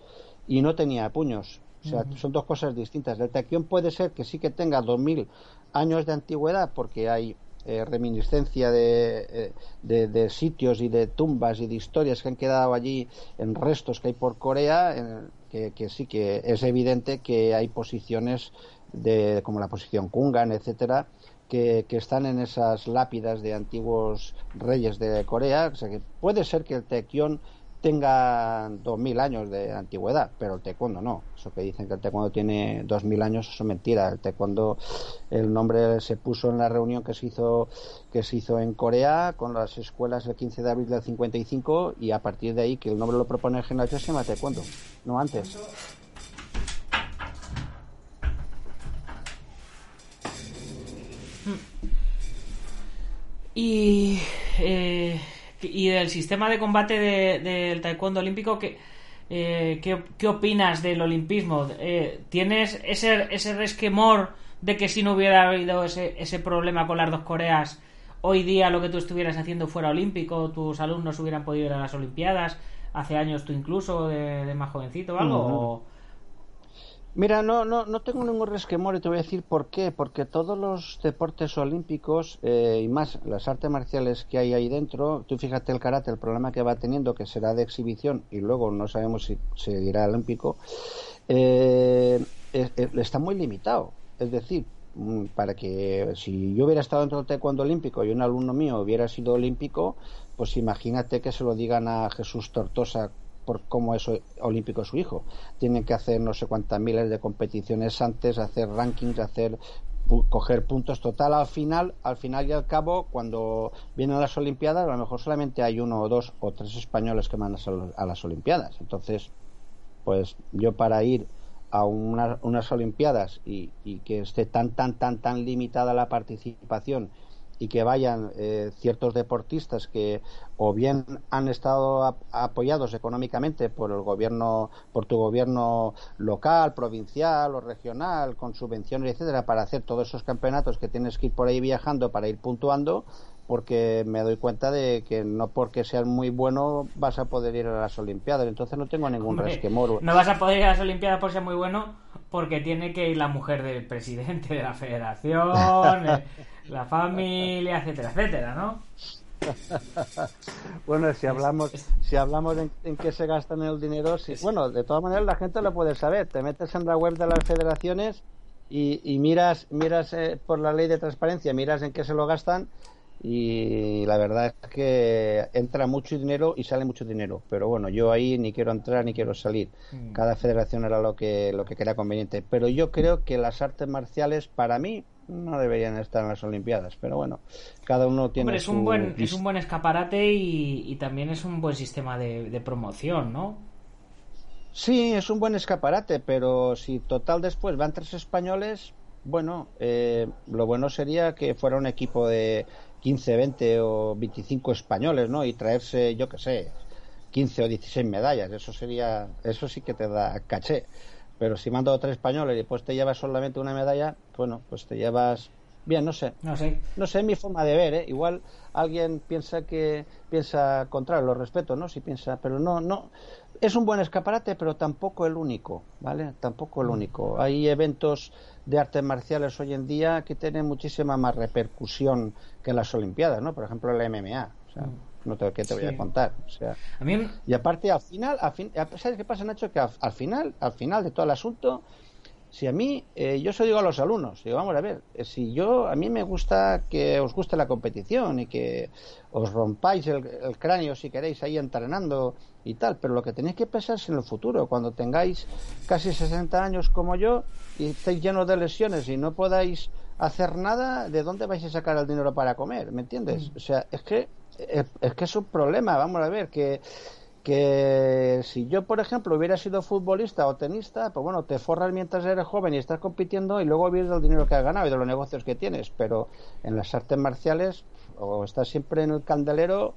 y no tenía puños. O sea, son dos cosas distintas. El taekwondo puede ser que sí que tenga 2000 años de antigüedad porque hay eh, reminiscencia eh, de, de, sitios y de tumbas y de historias que han quedado allí en restos que hay por Corea, que, sí que es evidente que hay posiciones de, como la posición Kungan, etcétera, que, que, están en esas lápidas de antiguos reyes de Corea. O sea que puede ser que el Taekyon tenga 2.000 años de antigüedad, pero el taekwondo no. Eso que dicen que el taekwondo tiene 2.000 años, eso es mentira. El taekwondo, el nombre se puso en la reunión que se hizo que se hizo en Corea con las escuelas el 15 de abril del 55 y a partir de ahí que el nombre lo propone el general se llama taekwondo, no antes. Y eh, y del sistema de combate del taekwondo olímpico, ¿qué, eh, ¿qué, opinas del olimpismo? Eh, ¿Tienes ese, ese resquemor de que si no hubiera habido ese, ese problema con las dos Coreas, hoy día lo que tú estuvieras haciendo fuera olímpico, tus alumnos hubieran podido ir a las Olimpiadas, hace años tú incluso de, más jovencito o algo? Mira, no, no, no tengo ningún resquemor y te voy a decir por qué. Porque todos los deportes olímpicos eh, y más las artes marciales que hay ahí dentro, tú fíjate el karate, el problema que va teniendo, que será de exhibición y luego no sabemos si seguirá olímpico, eh, está muy limitado. Es decir, mm, para que si yo hubiera estado dentro del taekwondo olímpico y un alumno mío hubiera sido olímpico, pues imagínate que se lo digan a Jesús Tortosa por cómo es olímpico su hijo. Tienen que hacer no sé cuántas miles de competiciones antes, hacer rankings, hacer coger puntos total al final al final y al cabo cuando vienen las olimpiadas a lo mejor solamente hay uno o dos o tres españoles que van a, las olimpiadas entonces pues yo para ir a unas olimpiadas y, y, que esté tan tan tan tan limitada la participación y que vayan eh, ciertos deportistas que o bien han estado apoyados económicamente por el gobierno, por tu gobierno local, provincial o regional, con subvenciones, etcétera, para hacer todos esos campeonatos que tienes que ir por ahí viajando para ir puntuando, porque me doy cuenta de que no porque seas muy bueno vas a poder ir a las Olimpiadas. Entonces no tengo ningún resquemor. No vas a poder ir a las Olimpiadas por ser muy bueno porque tiene que ir la mujer del presidente de la federación, [LAUGHS] eh, la familia, etcétera, etcétera, ¿no? [LAUGHS] bueno, si hablamos, si hablamos en, qué se gastan el dinero, si, bueno, de todas maneras la gente lo puede saber. Te metes en la web de las federaciones y, miras, miras eh, por la ley de transparencia, miras en qué se lo gastan y la verdad es que entra mucho dinero y sale mucho dinero pero bueno yo ahí ni quiero entrar ni quiero salir mm. cada federación era lo que lo que quería conveniente pero yo creo que las artes marciales para mí no deberían estar en las olimpiadas pero bueno cada uno tiene Hombre, es un buen es un buen escaparate y, también es un buen sistema de, promoción no sí es un buen escaparate pero si total después van tres españoles bueno, eh, lo bueno sería que fuera un equipo de, 15, 20 o 25 españoles, ¿no? Y traerse, yo qué sé, 15 o 16 medallas. Eso sería, eso sí que te da caché. Pero si mando tres españoles y después te llevas solamente una medalla, bueno, pues te llevas bien, no sé. No sé. No sé, mi forma de ver, ¿eh? Igual alguien piensa que piensa contrario, lo respeto, ¿no? Si piensa, pero no, no. Es un buen escaparate, pero tampoco el único, ¿vale? Tampoco el mm. único. Hay eventos de artes marciales hoy en día que tienen muchísima más repercusión que las Olimpiadas, ¿no? Por ejemplo, el MMA. O sea, mm. No te, ¿qué te voy a contar? O sea, Y aparte, al final, al fin, ¿sabes qué pasa, Nacho? Que al, final, al final de todo el asunto, si a mí, eh, yo se digo a los alumnos, digo, vamos a ver, eh, si yo, a mí me gusta que os guste la competición y que os rompáis el, el cráneo si queréis ahí entrenando y tal, pero lo que tenéis que pensar es en el futuro, cuando tengáis casi 60 años como yo y estéis llenos de lesiones y no podáis hacer nada, ¿de dónde vais a sacar el dinero para comer? ¿Me entiendes? Mm. O sea, es que es, que es un problema, vamos a ver, que, que si yo, por ejemplo, hubiera sido futbolista o tenista, pues bueno, te forras mientras eres joven y estás compitiendo y luego vives del dinero que has ganado y de los negocios que tienes, pero en las artes marciales o estás siempre en el candelero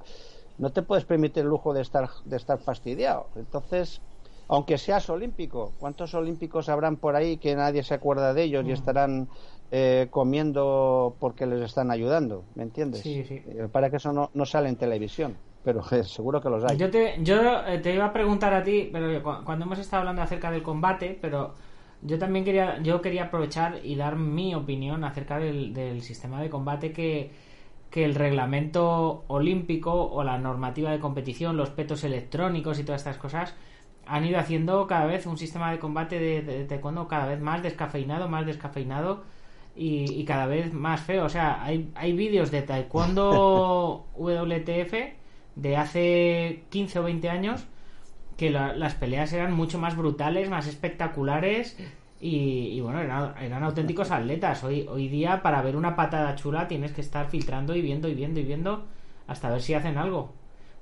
no te puedes permitir el lujo de estar, de estar fastidiado. Entonces, aunque seas olímpico, ¿cuántos olímpicos habrán por ahí que nadie se acuerda de ellos y estarán eh, comiendo porque les están ayudando? ¿Me entiendes? Sí, sí. Eh, Para que eso no, no sale en televisión, pero eh, [LAUGHS] seguro que los hay. Yo te, yo eh, te iba a preguntar a ti, pero cu- cuando hemos estado hablando acerca del combate, pero yo también quería, yo quería aprovechar y dar mi opinión acerca del, del sistema de combate que, que el reglamento olímpico o la normativa de competición, los petos electrónicos y todas estas cosas han ido haciendo cada vez un sistema de combate de, de taekwondo cada vez más descafeinado, más descafeinado y, y cada vez más feo. O sea, hay, hay vídeos de taekwondo [LAUGHS] WTF de hace 15 o 20 años que la- las peleas eran mucho más brutales, más espectaculares y, y bueno, eran, eran auténticos atletas. Hoy, hoy día para ver una patada chula tienes que estar filtrando y viendo y viendo y viendo hasta ver si hacen algo.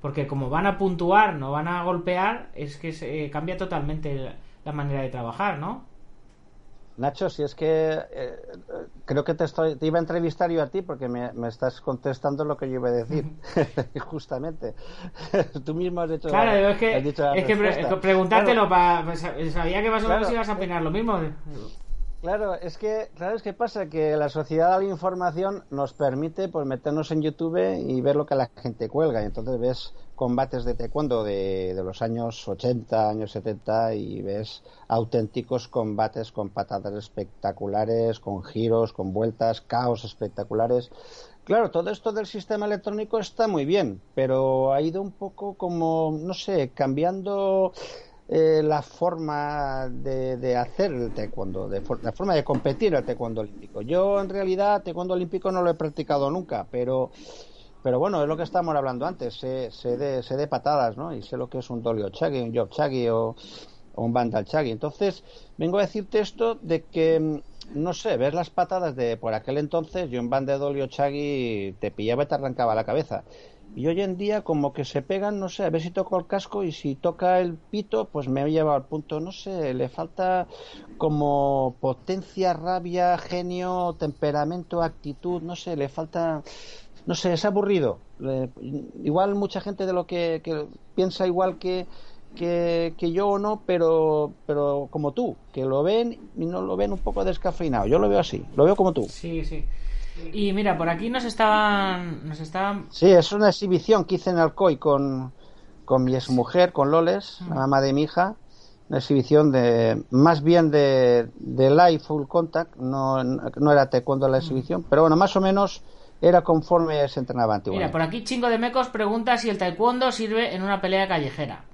Porque como van a puntuar, no van a golpear, es que se, eh, cambia totalmente la- la manera de trabajar, ¿no? Nacho, si es que eh, creo que te, estoy, te iba a entrevistar yo a ti porque me, me estás contestando lo que yo iba a decir, [LAUGHS] [LAUGHS] justamente. [LAUGHS] Tú mismo has hecho Claro, la- es que, dicho es que pre- preguntártelo, Claro, pa- pa- sabía que más o menos Claro. ibas a opinar lo mismo. Claro, es que, claro, es que pasa que la sociedad de la información nos permite pues meternos en YouTube y ver lo que la gente cuelga. Y entonces ves combates de taekwondo de, de los años 80, años 70 y ves auténticos combates con patadas espectaculares, con giros, con vueltas, caos espectaculares. Claro, todo esto del sistema electrónico está muy bien, pero ha ido un poco como, no sé, cambiando eh, la forma de, de hacer el taekwondo, de for- la forma de competir el taekwondo olímpico. Yo en realidad taekwondo olímpico no lo he practicado nunca, pero pero bueno, es lo que estábamos hablando antes, sé, sé de, sé de patadas, ¿no? Y sé lo que es un dolio chagi, un job chagi o, un bandal chagi. Entonces, vengo a decirte esto de que, mm, no sé, ves las patadas de por aquel entonces, yo un bandal dolio chagi te pillaba y te arrancaba la cabeza. Y hoy en día como que se pegan, no sé, a ver si toco el casco y si toca el pito, pues me lleva al punto, no sé, le falta como potencia, rabia, genio, temperamento, actitud, no sé, le falta, no sé, es aburrido. Igual mucha gente de lo que, que piensa igual que, que, que yo o no, pero, pero como tú, que lo ven y no lo ven un poco descafeinado. Yo lo veo así, lo veo como tú. Sí, sí. Y mira, por aquí nos estaban, nos estaban Sí, es una exhibición que hice en Alcoy con, con mi exmujer, con Loles, la mamá de mi hija. Una exhibición de, más bien de, de live full contact, no, no era taekwondo la exhibición, pero bueno, más o menos era conforme se entrenaba Mira, antiguamente. por aquí Chingo de Mecos pregunta si el taekwondo sirve en una pelea callejera.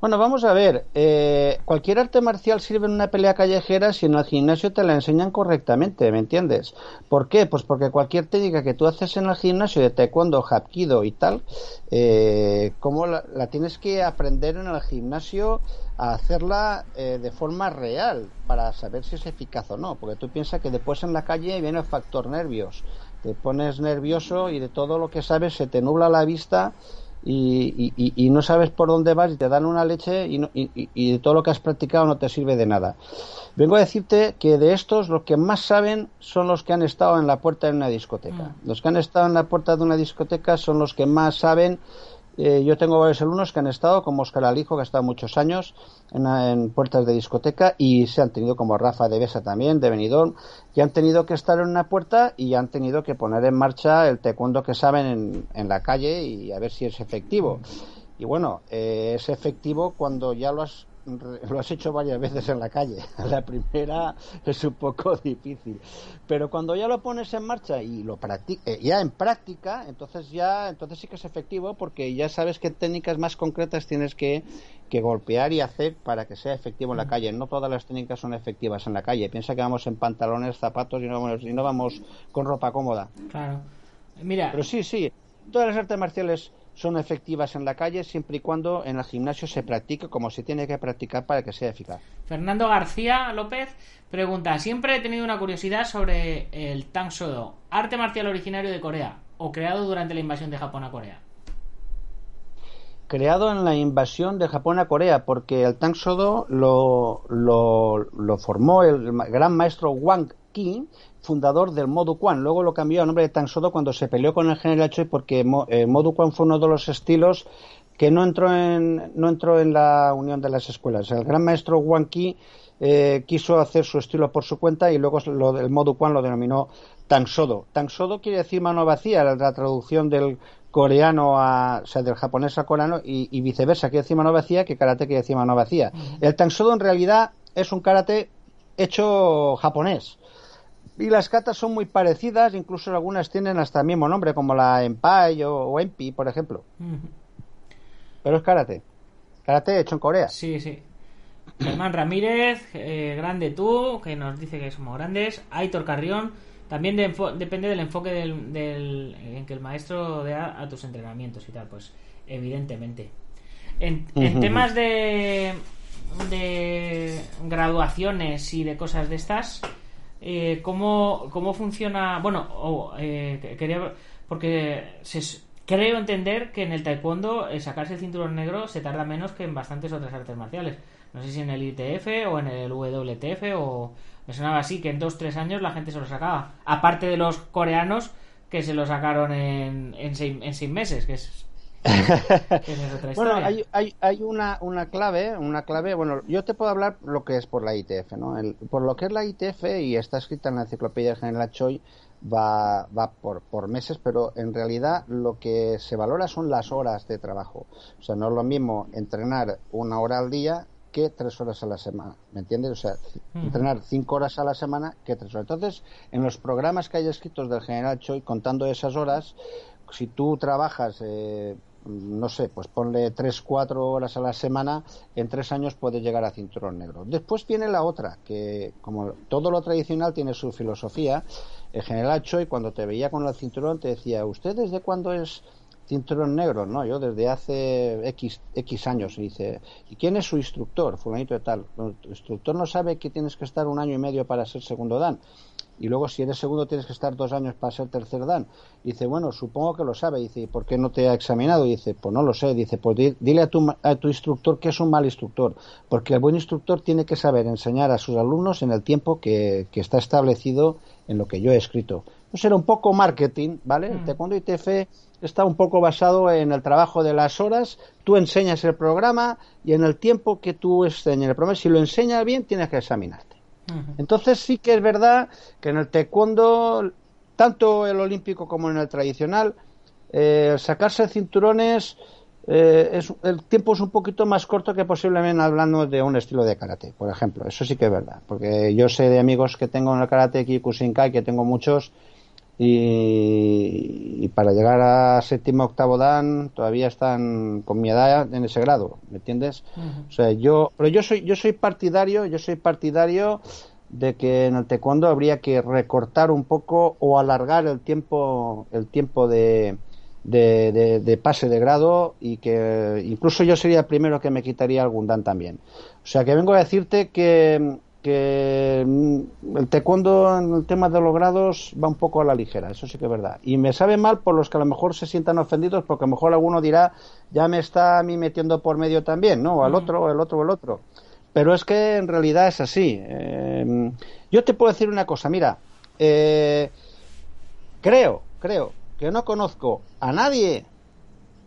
Bueno, vamos a ver. eh, cualquier arte marcial sirve en una pelea callejera si en el gimnasio te la enseñan correctamente, ¿me entiendes? ¿Por qué? Pues porque cualquier técnica que tú haces en el gimnasio de taekwondo, hapkido y tal, eh, ¿cómo la, la tienes que aprender en el gimnasio a hacerla eh, de forma real para saber si es eficaz o no? Porque tú piensas que después en la calle viene el factor nervios. Te pones nervioso y de todo lo que sabes se te nubla la vista y, y- y- no sabes por dónde vas y te dan una leche y, no- y- de todo lo que has practicado no te sirve de nada. Vengo a decirte que de estos los que más saben son los que han estado en la puerta de una discoteca. Los que han estado en la puerta de una discoteca son los que más saben. Eh, yo tengo varios alumnos que han estado, como Oscar Alijo, que ha estado muchos años en, puertas de discoteca, y se han tenido, como Rafa de Besa también, de Benidorm, y han tenido que estar en una puerta y han tenido que poner en marcha el taekwondo que saben en, en la calle y a ver si es efectivo. Y bueno, eh, es efectivo cuando ya lo has, lo has hecho varias veces en la calle. [LAUGHS] La primera es un poco [LAUGHS] difícil. Pero cuando ya lo pones en marcha y lo practicas, ya en práctica, entonces ya entonces sí que es efectivo porque ya sabes qué técnicas más concretas tienes que, que golpear y hacer para que sea efectivo en la calle. No todas las técnicas son efectivas en la calle. Piensa que vamos en pantalones, zapatos y no vamos, y no vamos con ropa cómoda. Claro. Mira, Pero sí, sí, todas las artes marciales son efectivas en la calle siempre y cuando en el gimnasio se practique como se tiene que practicar para que sea eficaz. Fernando García López pregunta, siempre he tenido una curiosidad sobre el Tang Sodo, arte marcial originario de Corea o creado durante la invasión de Japón a Corea. Creado en la invasión de Japón a Corea, porque el Tang Sodo lo, lo, lo formó el gran maestro Wang Ki, fundador del Modu Quan. Luego lo cambió a nombre de Tansodo cuando se peleó con el general Choi porque Mo, eh, Modu Quan fue uno de los estilos que no entró en, no entró en la unión de las escuelas. El gran maestro Wang Ki eh, quiso hacer su estilo por su cuenta y luego lo del Modu Quan lo denominó Tansodo. Tansodo quiere decir mano vacía, la traducción del coreano a, o sea, del japonés a coreano y, y viceversa, quiere decir mano vacía que karate quiere decir mano vacía. El Tansodo en realidad es un karate hecho japonés. Y las katas son muy parecidas, incluso algunas tienen hasta el mismo nombre, como la Empai o, o Empi, por ejemplo. Pero es karate. Karate hecho en Corea. Sí, sí. Germán Ramírez, eh, grande tú, que nos dice que somos grandes. Aitor Carrión, también de depende del enfoque del, del, en que el maestro dé a, a, tus entrenamientos y tal, pues evidentemente. En, en temas de, de graduaciones y de cosas de estas, eh, ¿cómo, ¿cómo funciona? Bueno, oh, eh, quería. Porque se, creo entender que en el taekwondo eh, sacarse el cinturón negro se tarda menos que en bastantes otras artes marciales. No sé si en el ITF o en el WTF o. Me sonaba así, que en dos tres años la gente se lo sacaba. Aparte de los coreanos que se lo sacaron en, en, seis, en meses, que es bueno, hay, hay, hay una, una, clave, una clave, bueno, yo te puedo hablar lo que es por la ITF, ¿no? El, por lo que es la ITF y está escrita en la enciclopedia general Choi, va, va por, por meses, pero en realidad lo que se valora son las horas de trabajo. O sea, no es lo mismo entrenar una hora al día que tres horas a la semana, ¿me entiendes? O sea, entrenar cinco horas a la semana que tres horas. Entonces, en los programas que hay escritos del general Choi, contando esas horas, si tú trabajas eh, no sé, pues ponle 3, 4 horas a la semana, en tres años puedes llegar a cinturón negro. Después viene la otra, que como todo lo tradicional tiene su filosofía, el general Choi cuando te veía con el cinturón te decía, ¿usted desde cuándo es cinturón negro? No, yo desde hace X, X años. Y dice, ¿y quién es su instructor? Fulanito de tal. El instructor no sabe que tienes que estar un año y medio para ser segundo dan y luego si eres segundo tienes que estar dos años para ser tercer dan. Dice, bueno, supongo que lo sabe. Dice, ¿por qué no te ha examinado? Dice, pues no lo sé. Dice, pues dile a tu, a tu instructor que es un mal instructor, porque el buen instructor tiene que saber enseñar a sus alumnos en el tiempo que, que está establecido en lo que yo he escrito. Pues era un poco marketing, ¿vale? Mm. El taekwondo ITF está un poco basado en el trabajo de las horas, tú enseñas el programa y en el tiempo que tú enseñas el programa, si lo enseñas bien, tienes que examinarte. Entonces sí que es verdad que en el taekwondo, tanto el olímpico como en el tradicional, eh, sacarse cinturones, eh, es, el tiempo es un poquito más corto que posiblemente hablando de un estilo de karate, por ejemplo. Eso sí que es verdad, porque yo sé de amigos que tengo en el karate Kyokushinkai, que tengo muchos, y, y, para llegar a séptimo octavo dan todavía están con mi edad en ese grado ¿me entiendes? Uh -huh. o sea yo pero yo soy yo soy partidario yo soy partidario de que en el taekwondo habría que recortar un poco o alargar el tiempo el tiempo de de, de, de, pase de grado y que incluso yo sería el primero que me quitaría algún dan también. O sea que vengo a decirte que que el taekwondo en el tema de los grados va un poco a la ligera, eso sí que es verdad. Y me sabe mal por los que a lo mejor se sientan ofendidos, porque a lo mejor alguno dirá, ya me está a mí metiendo por medio también, ¿no? O al otro, o el otro, o el otro. Pero es que en realidad es así. Eh, yo te puedo decir una cosa, mira, eh, creo, creo que no conozco a nadie,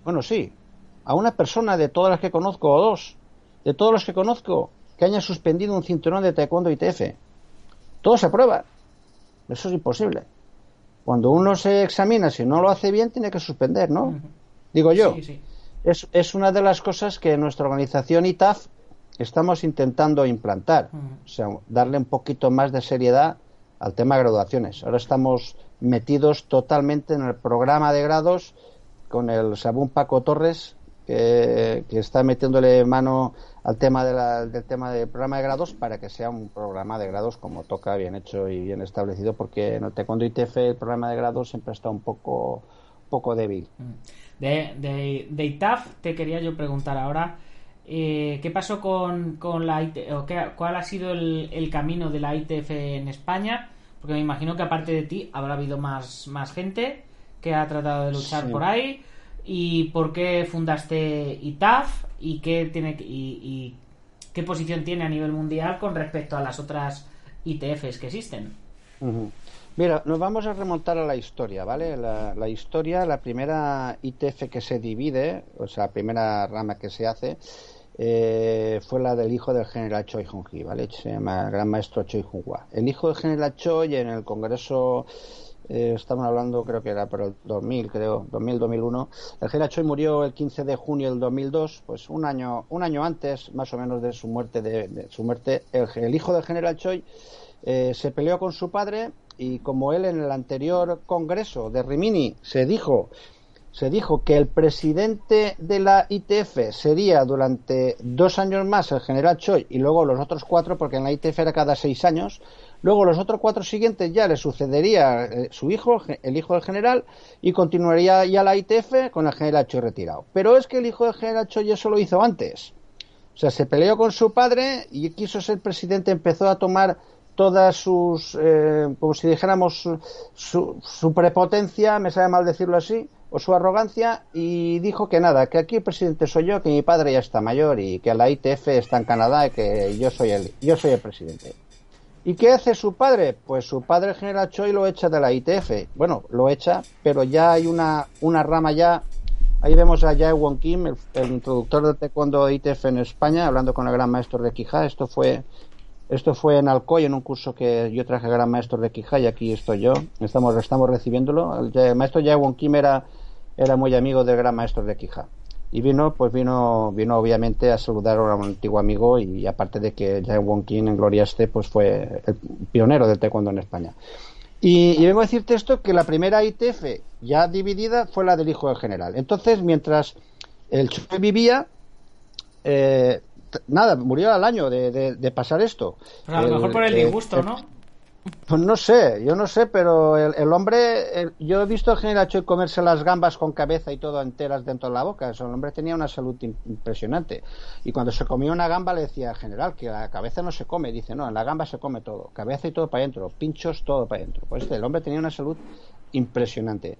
bueno, sí, a una persona de todas las que conozco, o dos, de todos los que conozco, que haya suspendido un cinturón de taekwondo ITF. Todo se prueba. Eso es imposible. Cuando uno se examina, si no lo hace bien, tiene que suspender, ¿no? Uh -huh. Digo yo. Sí, sí. Es, es, una de las cosas que nuestra organización ITAF estamos intentando implantar. Uh -huh. O sea, darle un poquito más de seriedad al tema de graduaciones. Ahora estamos metidos totalmente en el programa de grados con el Sabún Paco Torres, que, que está metiéndole mano al tema de la, del tema del programa de grados para que sea un programa de grados como toca, bien hecho y bien establecido, porque en el Taekwondo ITF el programa de grados siempre está un poco, poco débil. De, de, de ITAF te quería yo preguntar ahora. Eh, ¿Qué pasó con, con la ITF, o qué, cuál ha sido el, el, camino de la ITF en España? Porque me imagino que aparte de ti habrá habido más, más gente que ha tratado de luchar sí. por ahí y por qué fundaste ITAF y qué tiene y, y, qué posición tiene a nivel mundial con respecto a las otras ITFs que existen. Mira, nos vamos a remontar a la historia, ¿vale? La, historia, la primera ITF que se divide, o sea, la primera rama que se hace, eh, fue la del hijo del general Choi Hong-hee, ¿vale? Se llama Gran Maestro Choi Hung-hwa. El hijo del general Choi en el Congreso, eh, estamos hablando, creo que era por el 2000, creo, 2000-2001. El general Choi murió el 15 de junio del 2002, pues un año, un año antes, más o menos, de su muerte. De, de su muerte, el, el hijo del general Choi eh, se peleó con su padre y como él en el anterior congreso de Rimini se dijo se dijo que el presidente de la ITF sería durante dos años más el general Choi y luego los otros cuatro, porque en la ITF era cada seis años, luego los otros cuatro siguientes ya le sucedería eh, su hijo, el hijo del general, y continuaría ya la ITF con el general Choi retirado. Pero es que el hijo del general Choi eso lo hizo antes. O sea, se peleó con su padre y quiso ser presidente, empezó a tomar todas sus, eh, como si dijéramos, su, su, su, prepotencia, me sabe mal decirlo así, o su arrogancia, y dijo que nada, que aquí el presidente soy yo, que mi padre ya está mayor y que la ITF está en Canadá y que yo soy el, yo soy el presidente. ¿Y qué hace su padre? Pues su padre, el general Choi, lo echa de la ITF. Bueno, lo echa, pero ya hay una, una rama ya. Ahí vemos a Jae Won Kim, el, introductor de taekwondo ITF en España, hablando con el gran maestro de Quijá. Esto fue esto fue en Alcoy, en un curso que yo traje gran maestro de Quijá y aquí estoy yo. Estamos, estamos recibiéndolo. El, maestro Jae Won Kim era, era muy amigo del gran maestro de Quijá. Y vino, pues vino, vino obviamente a saludar a un antiguo amigo y aparte de que Jae Won Kim en Gloria esté, pues fue el pionero del taekwondo en España. Y, y, vengo a decirte esto, que la primera ITF ya dividida fue la del hijo del general. Entonces, mientras el Choi vivía, eh, nada, murió al año de, de, de pasar esto. Pero a lo mejor por el disgusto, ¿no? Pues no sé, yo no sé, pero el, el hombre, el, yo he visto al general Choi comerse las gambas con cabeza y todo enteras dentro de la boca. Eso, el hombre tenía una salud impresionante. Y cuando se comía una gamba le decía, general, que la cabeza no se come. Dice, no, en la gamba se come todo. Cabeza y todo para adentro, pinchos, todo para adentro. Pues este, el hombre tenía una salud impresionante.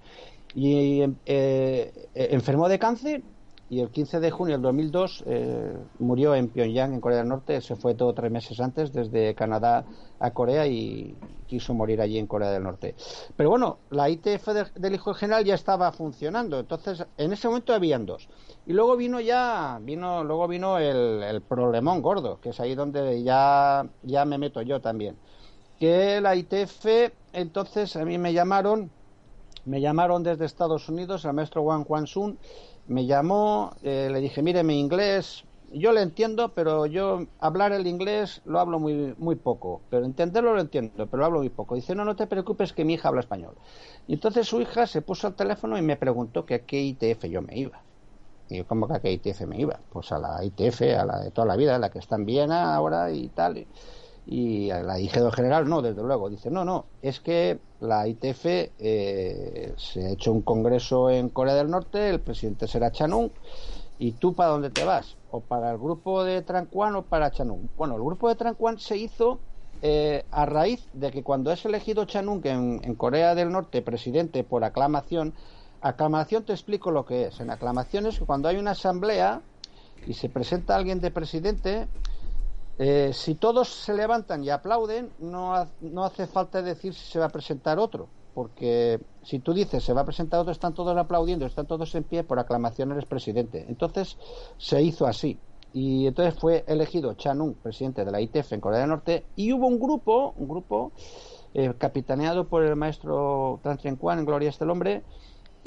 Y eh, enfermó de cáncer y el 15 de junio del 2002 eh, murió en Pyongyang, en Corea del Norte. Se fue todo tres meses antes desde Canadá a Corea y quiso morir allí en Corea del Norte. Pero bueno, la ITF de, del hijo general ya estaba funcionando, entonces en ese momento habían dos. Y luego vino ya, vino, luego vino el, el problemón gordo, que es ahí donde ya, ya me meto yo también. Que la ITF, entonces a mí me llamaron, me llamaron desde Estados Unidos, el maestro Wang Kwan-sun, me llamó, eh, le dije, mire, mi inglés, yo le entiendo, pero yo hablar el inglés lo hablo muy, muy poco, pero entenderlo lo entiendo, pero lo hablo muy poco. Dice, no, no te preocupes que mi hija habla español. Y entonces su hija se puso al teléfono y me preguntó que a qué ITF yo me iba. Y yo, ¿cómo que a qué ITF me iba? Pues a la ITF, a la de toda la vida, a la que está en Viena ahora y tal. Y la IG del general, no, desde luego. Dice, no, no, es que la ITF eh, se ha hecho un congreso en Corea del Norte, el presidente será Chanung, ¿y tú para dónde te vas? ¿O para el grupo de Tranquan o para Chanung? Bueno, el grupo de Tranquan se hizo eh, a raíz de que cuando es elegido Chanung en, en Corea del Norte presidente por aclamación, aclamación te explico lo que es. En aclamación es que cuando hay una asamblea y se presenta alguien de presidente, eh, si todos se levantan y aplauden, no, no, hace falta decir si se va a presentar otro, porque si tú dices se va a presentar otro, están todos aplaudiendo, están todos en pie, por aclamación eres presidente. Entonces se hizo así. Y entonces fue elegido Chanung, presidente de la ITF en Corea del Norte, y hubo un grupo, un grupo eh, capitaneado por el maestro Tan Trien Kwan, en Gloria este hombre,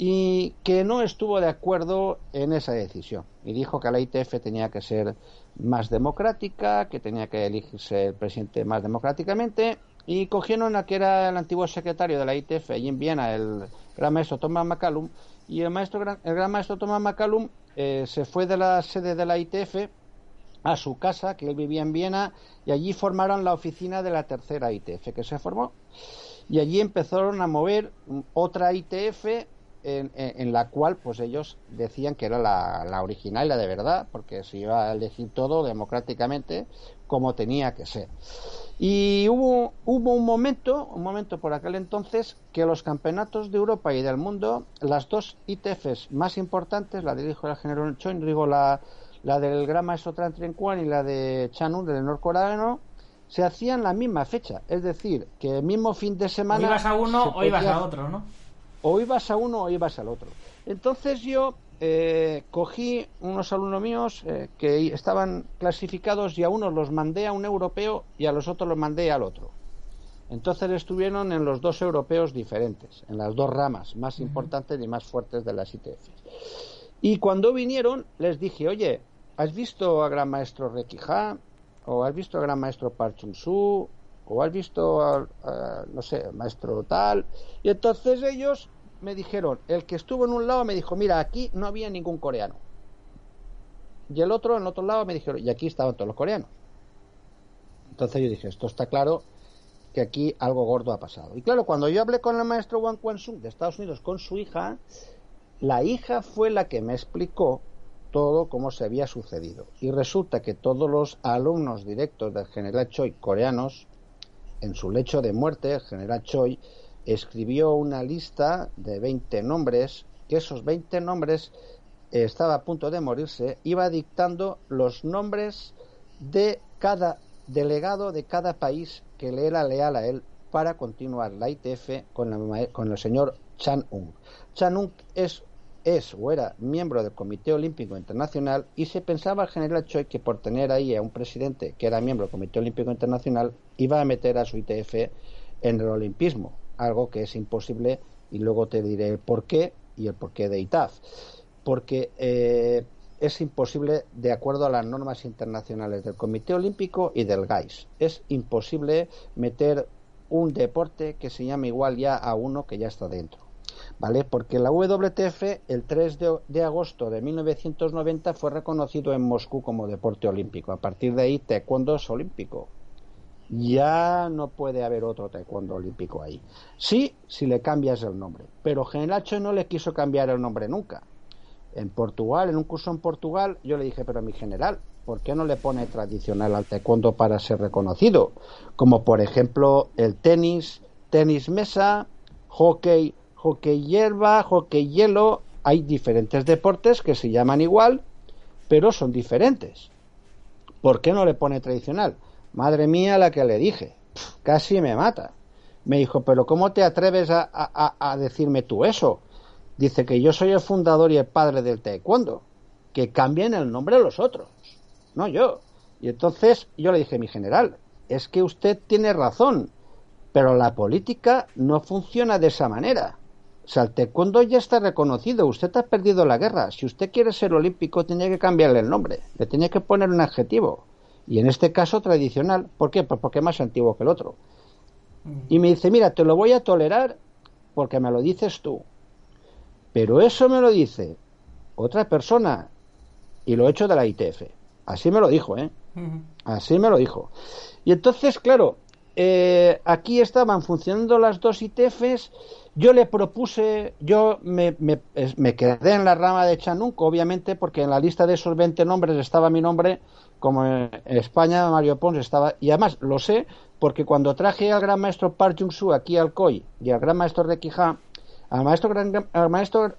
y que no estuvo de acuerdo en esa decisión. Y dijo que la ITF tenía que ser más democrática, que tenía que elegirse el presidente más democráticamente, y cogieron a que era el antiguo secretario de la ITF allí en Viena, el gran maestro Thomas McCallum, y el, maestro, el gran maestro Thomas McCallum eh, se fue de la sede de la ITF a su casa, que él vivía en Viena, y allí formaron la oficina de la tercera ITF que se formó. Y allí empezaron a mover otra ITF en, en, la cual pues ellos decían que era la, la, original y la de verdad, porque se iba a elegir todo democráticamente como tenía que ser. Y hubo, hubo un momento, un momento por aquel entonces, que los campeonatos de Europa y del mundo, las dos ITFs más importantes, la dirijo el general Choi, digo la, la del gran maestro Tran Tren Kwan y la de Chanun del norcoreano, se hacían la misma fecha. Es decir, que el mismo fin de semana. O ibas a uno o ibas a otro, ¿no? O ibas a uno o ibas al otro. Entonces yo eh, cogí unos alumnos míos eh, que estaban clasificados y a unos los mandé a un europeo y a los otros los mandé al otro. Entonces estuvieron en los dos europeos diferentes, en las dos ramas más importantes y más fuertes de las ITF. Y cuando vinieron les dije, oye, ¿has visto a gran maestro Requijá? ¿O has visto a gran maestro Park Chung-soo? ¿O has visto a, a, no sé, maestro tal? Y entonces ellos me dijeron, el que estuvo en un lado me dijo, mira, aquí no había ningún coreano. Y el otro, en otro lado, me dijeron, y aquí estaban todos los coreanos. Entonces yo dije, esto está claro que aquí algo gordo ha pasado. Y claro, cuando yo hablé con el maestro Wang Kwan-sung de Estados Unidos con su hija, la hija fue la que me explicó todo cómo se había sucedido. Y resulta que todos los alumnos directos del general Choi coreanos, en su lecho de muerte, el general Choi escribió una lista de 20 nombres, que esos 20 nombres eh, estaba a punto de morirse, iba dictando los nombres de cada delegado de cada país que le era leal a él para continuar la ITF con, la con el señor Chan Un. Chan Un es, es o era miembro del Comité Olímpico Internacional y se pensaba general Choi que por tener ahí a un presidente que era miembro del Comité Olímpico Internacional iba a meter a su ITF en el olimpismo, algo que es imposible y luego te diré el porqué y el porqué de ITAF. Porque eh, es imposible de acuerdo a las normas internacionales del Comité Olímpico y del GAIS. Es imposible meter un deporte que se llame igual ya a uno que ya está dentro. ¿Vale? Porque la WTF el 3 de, de agosto de 1990 fue reconocido en Moscú como deporte olímpico. A partir de ahí, taekwondo es olímpico. Ya no puede haber otro taekwondo olímpico ahí. Sí, si le cambias el nombre. Pero General Choi no le quiso cambiar el nombre nunca. En Portugal, en un curso en Portugal, yo le dije, pero mi general, ¿por qué no le pone tradicional al taekwondo para ser reconocido? Como por ejemplo el tenis, tenis mesa, hockey, hockey hierba, hockey hielo. Hay diferentes deportes que se llaman igual, pero son diferentes. ¿Por qué no le pone tradicional? Madre mía, la que le dije. Casi me mata. Me dijo, pero ¿cómo te atreves a decirme tú eso? Dice que yo soy el fundador y el padre del taekwondo. Que cambien el nombre a los otros, no yo. Y entonces yo le dije, mi general, es que usted tiene razón, pero la política no funciona de esa manera. O sea, el taekwondo ya está reconocido, usted ha perdido la guerra. Si usted quiere ser olímpico, tiene que cambiarle el nombre, le tiene que poner un adjetivo. Y en este caso tradicional, ¿por qué? Pues porque es más antiguo que el otro. Y me dice, mira, te lo voy a tolerar porque me lo dices tú. Pero eso me lo dice otra persona y lo he hecho de la ITF. Así me lo dijo, ¿eh? Así me lo dijo. Y entonces, claro, eh, aquí estaban funcionando las dos ITFs. Yo le propuse, yo me, me, quedé en la rama de Chanunk, obviamente, porque en la lista de esos 20 nombres estaba mi nombre, como en España Mario Pons estaba, y además lo sé, porque cuando traje al gran maestro Park Jung-soo aquí al COI y al gran maestro Rekija, al maestro, al maestro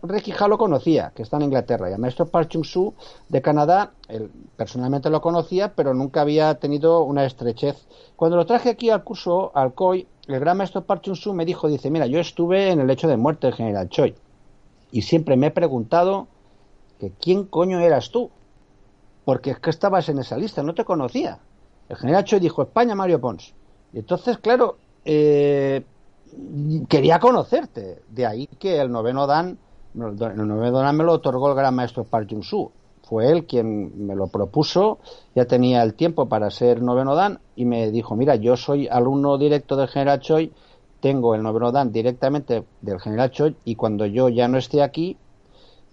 lo conocía, que está en Inglaterra, y al maestro Park Chung-soo de Canadá, él personalmente lo conocía, pero nunca había tenido una estrechez. Cuando lo traje aquí al curso, al COI, el gran maestro Park Chung-soo me dijo, dice, mira, yo estuve en el hecho de muerte del general Choi, y siempre me he preguntado que quién coño eras tú, porque es que estabas en esa lista, no te conocía. El general Choi dijo, España, Mario Pons. Y entonces, claro, eh, quería conocerte. De ahí que el noveno Dan, el noveno Dan me lo otorgó el gran maestro Park Jung-soo. Fue él quien me lo propuso, ya tenía el tiempo para ser noveno Dan y me dijo, mira, yo soy alumno directo del general Choi, tengo el noveno Dan directamente del general Choi y cuando yo ya no esté aquí,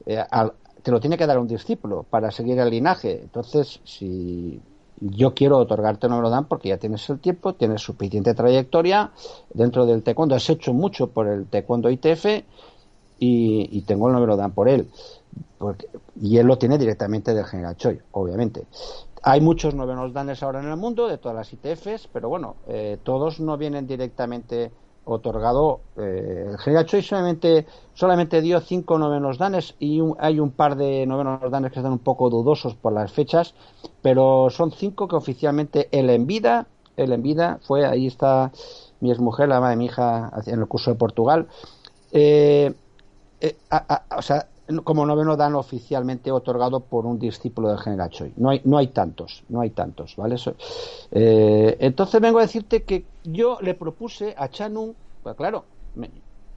eh, al, te lo tiene que dar un discípulo para seguir el linaje. Entonces, si yo quiero otorgarte el noveno Dan porque ya tienes el tiempo, tienes suficiente trayectoria dentro del taekwondo, has hecho mucho por el taekwondo ITF y, y tengo el noveno Dan por él. Porque, y él lo tiene directamente del general Choi, obviamente. Hay muchos novenos danes ahora en el mundo, de todas las ITFs, pero bueno, eh, todos no vienen directamente otorgado. Eh, el general Choi solamente, solamente dio cinco novenos danes y hay un par de novenos danes que están un poco dudosos por las fechas, pero son cinco que oficialmente él en vida él en vida, fue, ahí está mi exmujer, la madre de mi hija, en el curso de Portugal. Eh, eh, o sea, como noveno dan oficialmente otorgado por un discípulo del general Choi. No hay, no hay tantos, no hay tantos, ¿vale? Eh, entonces vengo a decirte que yo le propuse a Chanung, pues claro,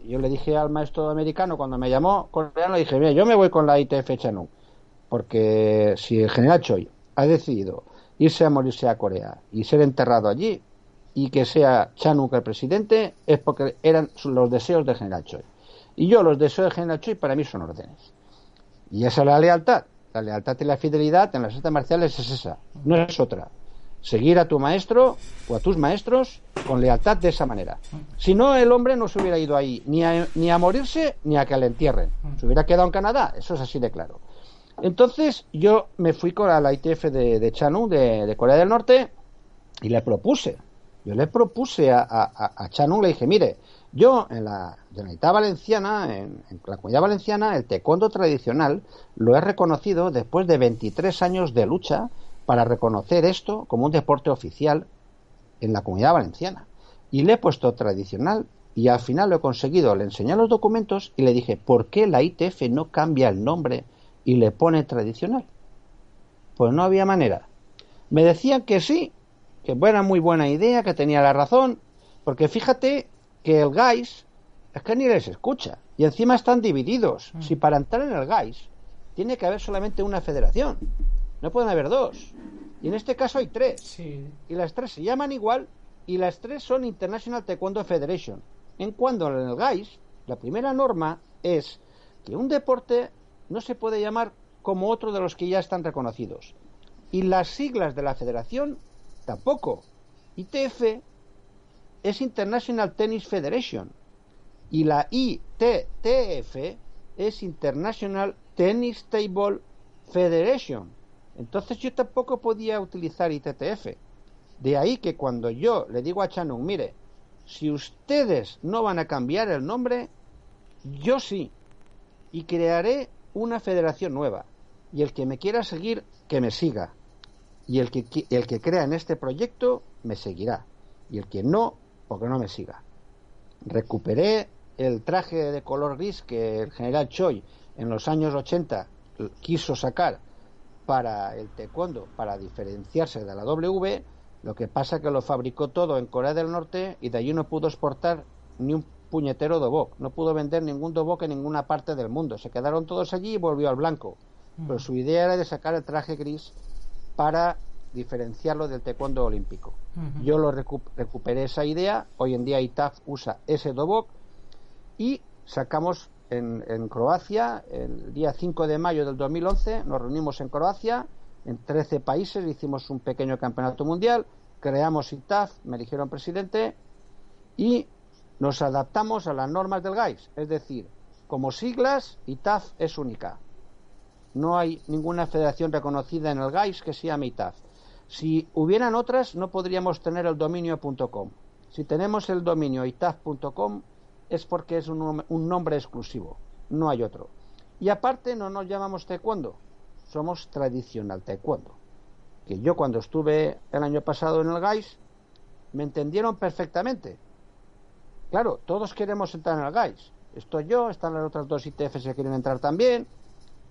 yo le dije al maestro americano cuando me llamó coreano, dije, mira, yo me voy con la ITF Chanung, porque si el general Choi ha decidido irse a morirse a Corea y ser enterrado allí y que sea Chanung el presidente, es porque eran los deseos del general Choi. Y yo los de General Choi para mí son órdenes. Y esa es la lealtad. La lealtad y la fidelidad en las artes marciales es esa, no es otra. Seguir a tu maestro o a tus maestros con lealtad de esa manera. Si no, el hombre no se hubiera ido ahí ni a, ni a morirse ni a que le entierren. Se hubiera quedado en Canadá, eso es así de claro. Entonces yo me fui con la ITF de, de Chanu, de, Corea del Norte, y le propuse. Yo le propuse a, a, a Chanu, le dije, mire, yo, en la Generalitat Valenciana, en, la Comunidad Valenciana, el taekwondo tradicional lo he reconocido después de 23 años de lucha para reconocer esto como un deporte oficial en la Comunidad Valenciana. Y le he puesto tradicional y al final lo he conseguido. Le enseñé los documentos y le dije, ¿por qué la ITF no cambia el nombre y le pone tradicional? Pues no había manera. Me decían que sí, que era muy buena idea, que tenía la razón, porque fíjate que el GAIS es que ni les escucha. Y encima están divididos. Mm. Si para entrar en el GAIS tiene que haber solamente una federación. No pueden haber dos. Y en este caso hay tres. Y las tres se llaman igual y las tres son International Taekwondo Federation. En cuando en el GAIS, la primera norma es que un deporte no se puede llamar como otro de los que ya están reconocidos. Y las siglas de la federación tampoco. ITF es International Tennis Federation y la ITTF es International Tennis Table Federation. Entonces yo tampoco podía utilizar ITTF. De ahí que cuando yo le digo a Chanung, mire, si ustedes no van a cambiar el nombre, yo sí. Y crearé una federación nueva. Y el que me quiera seguir, que me siga. Y el que, el que crea en este proyecto, me seguirá. Y el que no, porque no me siga. Recuperé el traje de color gris que el general Choi en los años 80 quiso sacar para el taekwondo, para diferenciarse de la W, lo que pasa que lo fabricó todo en Corea del Norte y de allí no pudo exportar ni un puñetero dobok, no pudo vender ningún dobok en ninguna parte del mundo, se quedaron todos allí y volvió al blanco. Pero su idea era de sacar el traje gris para diferenciarlo del taekwondo olímpico. Yo lo recuperé esa idea, hoy en día ITAF usa ese dobok y sacamos en, en, Croacia, el día 5 de mayo del 2011, nos reunimos en Croacia, en 13 países, hicimos un pequeño campeonato mundial, creamos ITAF, me eligieron presidente y nos adaptamos a las normas del GAIS, es decir, como siglas, ITAF es única. No hay ninguna federación reconocida en el GAIS que se llame ITAF. Si hubieran otras, no podríamos tener el dominio.com. Si tenemos el dominio itaf.com es porque es un, nombre exclusivo, no hay otro. Y aparte no nos llamamos taekwondo, somos tradicional taekwondo. Que yo cuando estuve el año pasado en el GAIS me entendieron perfectamente. Claro, todos queremos entrar en el GAIS. Estoy yo, están las otras dos ITFs que quieren entrar también.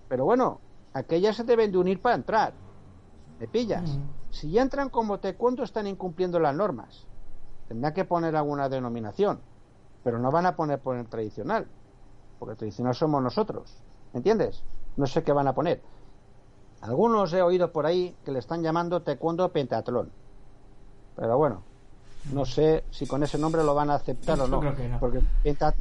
Pero bueno, aquellas se deben de unir para entrar. ¿Me pillas? Mm. Si ya entran como taekwondo están incumpliendo las normas. Tendrán que poner alguna denominación, pero no van a poner por el tradicional, porque el tradicional somos nosotros. ¿Entiendes? No sé qué van a poner. Algunos he oído por ahí que le están llamando taekwondo pentatlón. Pero bueno, no sé si con ese nombre lo van a aceptar o no. Porque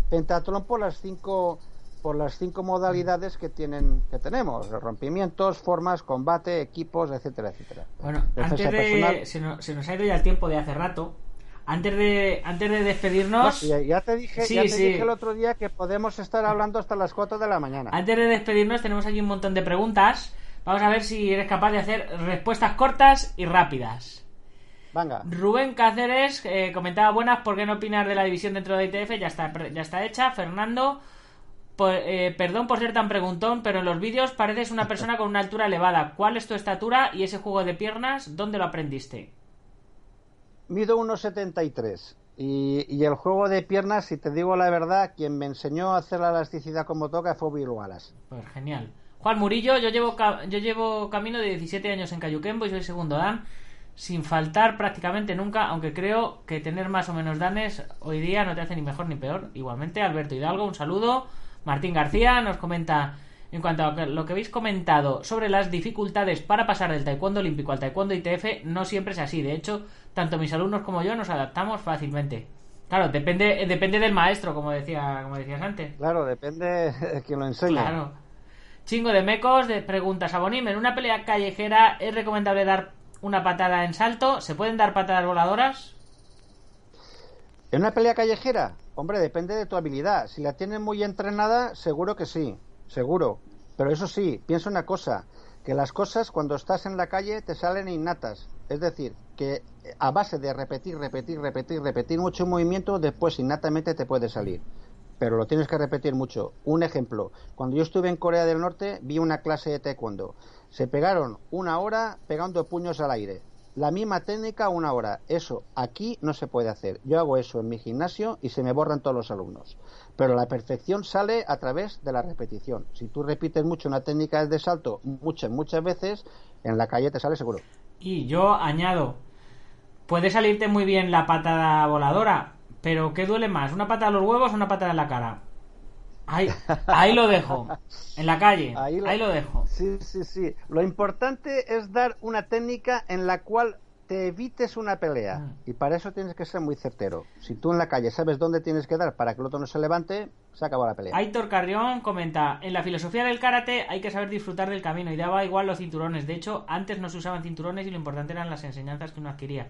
pentatlón por las cinco por las cinco modalidades que tienen que tenemos rompimientos formas combate equipos etcétera etcétera. Bueno antes de se, nos, ha ido ya el tiempo de hace rato. Antes de antes de despedirnos ya te dije ya te dije el otro día que podemos estar hablando hasta las 4 de la mañana. Antes de despedirnos tenemos aquí un montón de preguntas. Vamos a ver si eres capaz de hacer respuestas cortas y rápidas. Venga. Rubén Cáceres eh, comentaba buenas, ¿por qué no opinar de la división dentro de ITF? Ya está, ya está hecha. Fernando, eh, perdón por ser tan preguntón, pero en los vídeos pareces una persona con una altura elevada. ¿Cuál es tu estatura y ese juego de piernas? ¿Dónde lo aprendiste? mido 1,73. Y, y el juego de piernas, si te digo la verdad, quien me enseñó a hacer la elasticidad como toca fue Bill Wallace. Pues genial. Juan Murillo, yo llevo, yo llevo camino de 17 años en Cayuquembo y soy segundo Dan, sin faltar prácticamente nunca, aunque creo que tener más o menos danes hoy día no te hace ni mejor ni peor. Igualmente, Alberto Hidalgo, un saludo. Martín García nos comenta, en cuanto a lo que habéis comentado sobre las dificultades para pasar del taekwondo olímpico al taekwondo ITF, no siempre es así. De hecho, tanto mis alumnos como yo nos adaptamos fácilmente. Claro, depende, depende del maestro, como decía, como decías antes. Claro, depende de quien lo enseña. Claro. Chingo de mecos de preguntas a Bonim. En una pelea callejera es recomendable dar una patada en salto. ¿Se pueden dar patadas voladoras? ¿En una pelea callejera? Hombre, depende de tu habilidad. Si la tienes muy entrenada, seguro que sí, seguro. Pero eso sí, piensa una cosa, que las cosas cuando estás en la calle te salen innatas. Es decir, que a base de repetir, repetir, repetir, repetir mucho movimiento, después innatamente te puede salir. Pero lo tienes que repetir mucho. Un ejemplo, cuando yo estuve en Corea del Norte, vi una clase de taekwondo. Se pegaron una hora pegando puños al aire. La misma técnica una hora. Eso aquí no se puede hacer. Yo hago eso en mi gimnasio y se me borran todos los alumnos. Pero la perfección sale a través de la repetición. Si tú repites mucho una técnica de salto muchas, muchas veces, en la calle te sale seguro. Y yo añado, puede salirte muy bien la patada voladora, pero ¿qué duele más? ¿Una patada a los huevos o una patada en la cara? Ahí, ahí lo dejo. En la calle. [LAUGHS] Ahí Ahí lo, dejo. Sí, sí, sí. Lo importante es dar una técnica en la cual te evites una pelea. Mm. Y para eso tienes que ser muy certero. Si tú en la calle sabes dónde tienes que dar para que el otro no se levante, se acabó la pelea. Aitor Carrión comenta, en la filosofía del karate hay que saber disfrutar del camino y daba igual los cinturones. De hecho, antes no se usaban cinturones y lo importante eran las enseñanzas que uno adquiría.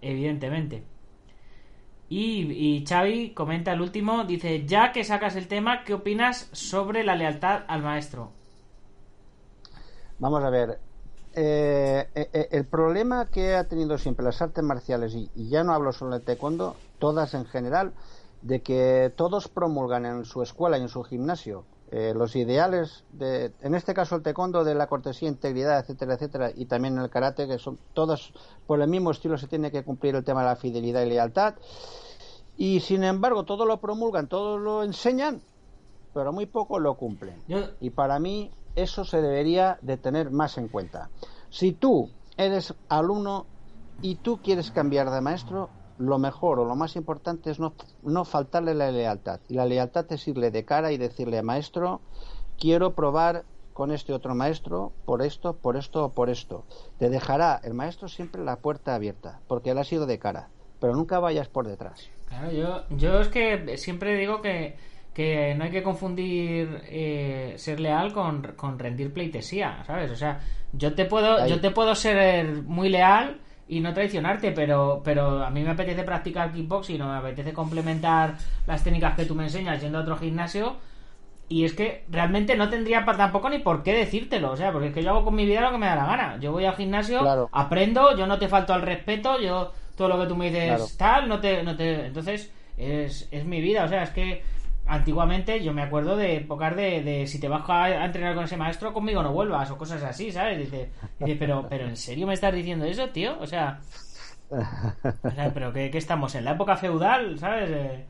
Evidentemente. Y, y Xavi comenta el último, dice, ya que sacas el tema, ¿qué opinas sobre la lealtad al maestro? Vamos a ver. eh, eh, eh, el problema que ha tenido siempre las artes marciales, y, ya no hablo solo de taekwondo, todas en general, de que todos promulgan en su escuela y en su gimnasio eh, los ideales, de, en este caso el taekwondo, de la cortesía, integridad, etcétera, etcétera, y también el karate, que son todas por el mismo estilo, se tiene que cumplir el tema de la fidelidad y lealtad. Y sin embargo, todos lo promulgan, todos lo enseñan, pero muy poco lo cumplen. Y para mí eso se debería de tener más en cuenta. Si tú eres alumno y tú quieres cambiar de maestro, lo mejor o lo más importante es no, no faltarle la lealtad. Y la lealtad es irle de cara y decirle, maestro, quiero probar con este otro maestro por esto, por esto o por esto. Te dejará el maestro siempre la puerta abierta, porque él ha sido de cara, pero nunca vayas por detrás. Claro, yo, yo es que siempre digo que, que no hay que confundir eh, ser leal con, con rendir pleitesía, ¿sabes? O sea, yo te puedo, Ahí. yo te puedo ser muy leal y no traicionarte, pero, pero a mí me apetece practicar kickboxing o me apetece complementar las técnicas que tú me enseñas yendo a otro gimnasio. Y es que realmente no tendría tampoco ni por qué decírtelo, o sea, porque es que yo hago con mi vida lo que me da la gana. Yo voy al gimnasio, Claro. aprendo, yo no te falto al respeto, yo todo lo que tú me dices Claro. tal, no te, no te, entonces es, es mi vida, o sea, es que antiguamente yo me acuerdo de épocas de, de si te vas a, entrenar con ese maestro, conmigo no vuelvas, o cosas así, ¿sabes? Dice, dice, pero, pero ¿en serio me estás diciendo eso, tío? O sea, o sea, pero que, estamos en la época feudal, ¿sabes? Eh,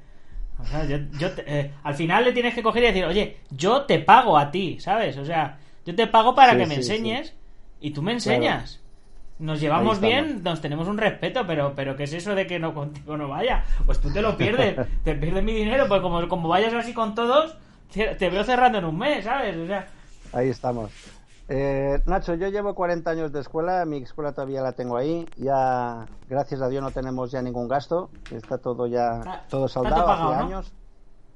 o sea, yo, yo te- eh, al final le tienes que coger y decir, oye, yo te pago a ti, ¿sabes? O sea, yo te pago para Sí, que me sí, enseñes y tú me enseñas. Nos llevamos bien, nos tenemos un respeto, pero, pero ¿qué es eso de que no contigo no vaya? Pues tú te lo pierdes, [LAUGHS] te pierdes mi dinero, pues como, como vayas así con todos, te te veo cerrando en un mes, ¿sabes? O sea, Ahí estamos. Eh, Nacho, yo llevo 40 años de escuela, mi escuela todavía la tengo ahí, ya gracias a Dios no tenemos ya ningún gasto, está todo ya todo saldado pagado, hace ¿no? años,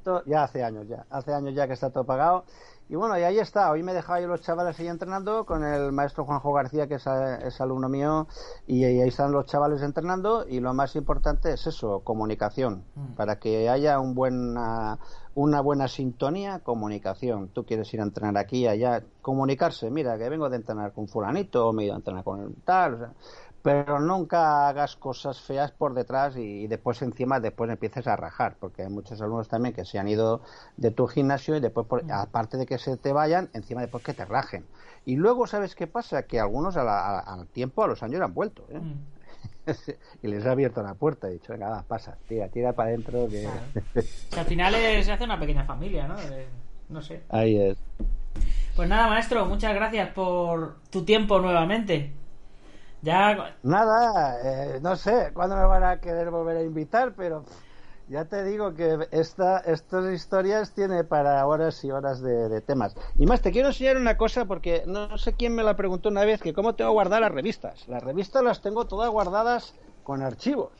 To- ya hace años ya, hace años ya que está todo pagado y bueno y ahí está, hoy me he dejado yo los chavales ahí entrenando con el maestro Juanjo García que es, es alumno mío y, ahí están los chavales entrenando y lo más importante es eso, comunicación, Mm. para que haya un buena, una buena sintonía, comunicación. Tú quieres ir a entrenar aquí, allá, comunicarse. Mira, que vengo de entrenar con fulanito, o me he ido a entrenar con el tal, o sea, pero nunca hagas cosas feas por detrás y, después encima después empieces a rajar, porque hay muchos alumnos también que se han ido de tu gimnasio y después, por- aparte de que se te vayan, encima después que te rajen. Y luego, ¿sabes qué pasa? Que algunos a la- a- al tiempo, a los años, han vuelto. ¿eh? mm. [LAUGHS] y les he abierto la puerta y dicho, venga, va, pasa, tira, tira para adentro. Que... [LAUGHS] al final se hace una pequeña familia, ¿no? no sé. Ahí es. Pues nada, maestro, muchas gracias por tu tiempo nuevamente. Ya... Nada, eh, no sé cuándo me van a querer volver a invitar, pero ya te digo que esta, estas historias tiene para horas y horas de, temas. Y más, te quiero enseñar una cosa porque no sé quién me la preguntó una vez, que cómo tengo guardadas las revistas. Las revistas las tengo todas guardadas con archivos.